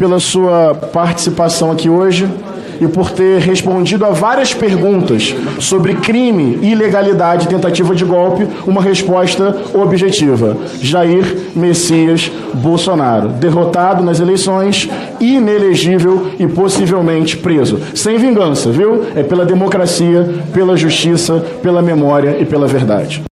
Speaker 6: pela sua participação aqui hoje e por ter respondido a várias perguntas sobre crime, ilegalidade e tentativa de golpe, uma resposta objetiva. Jair Messias Bolsonaro, derrotado nas eleições, inelegível e possivelmente preso. Sem vingança, viu? É pela democracia, pela justiça, pela memória e pela verdade.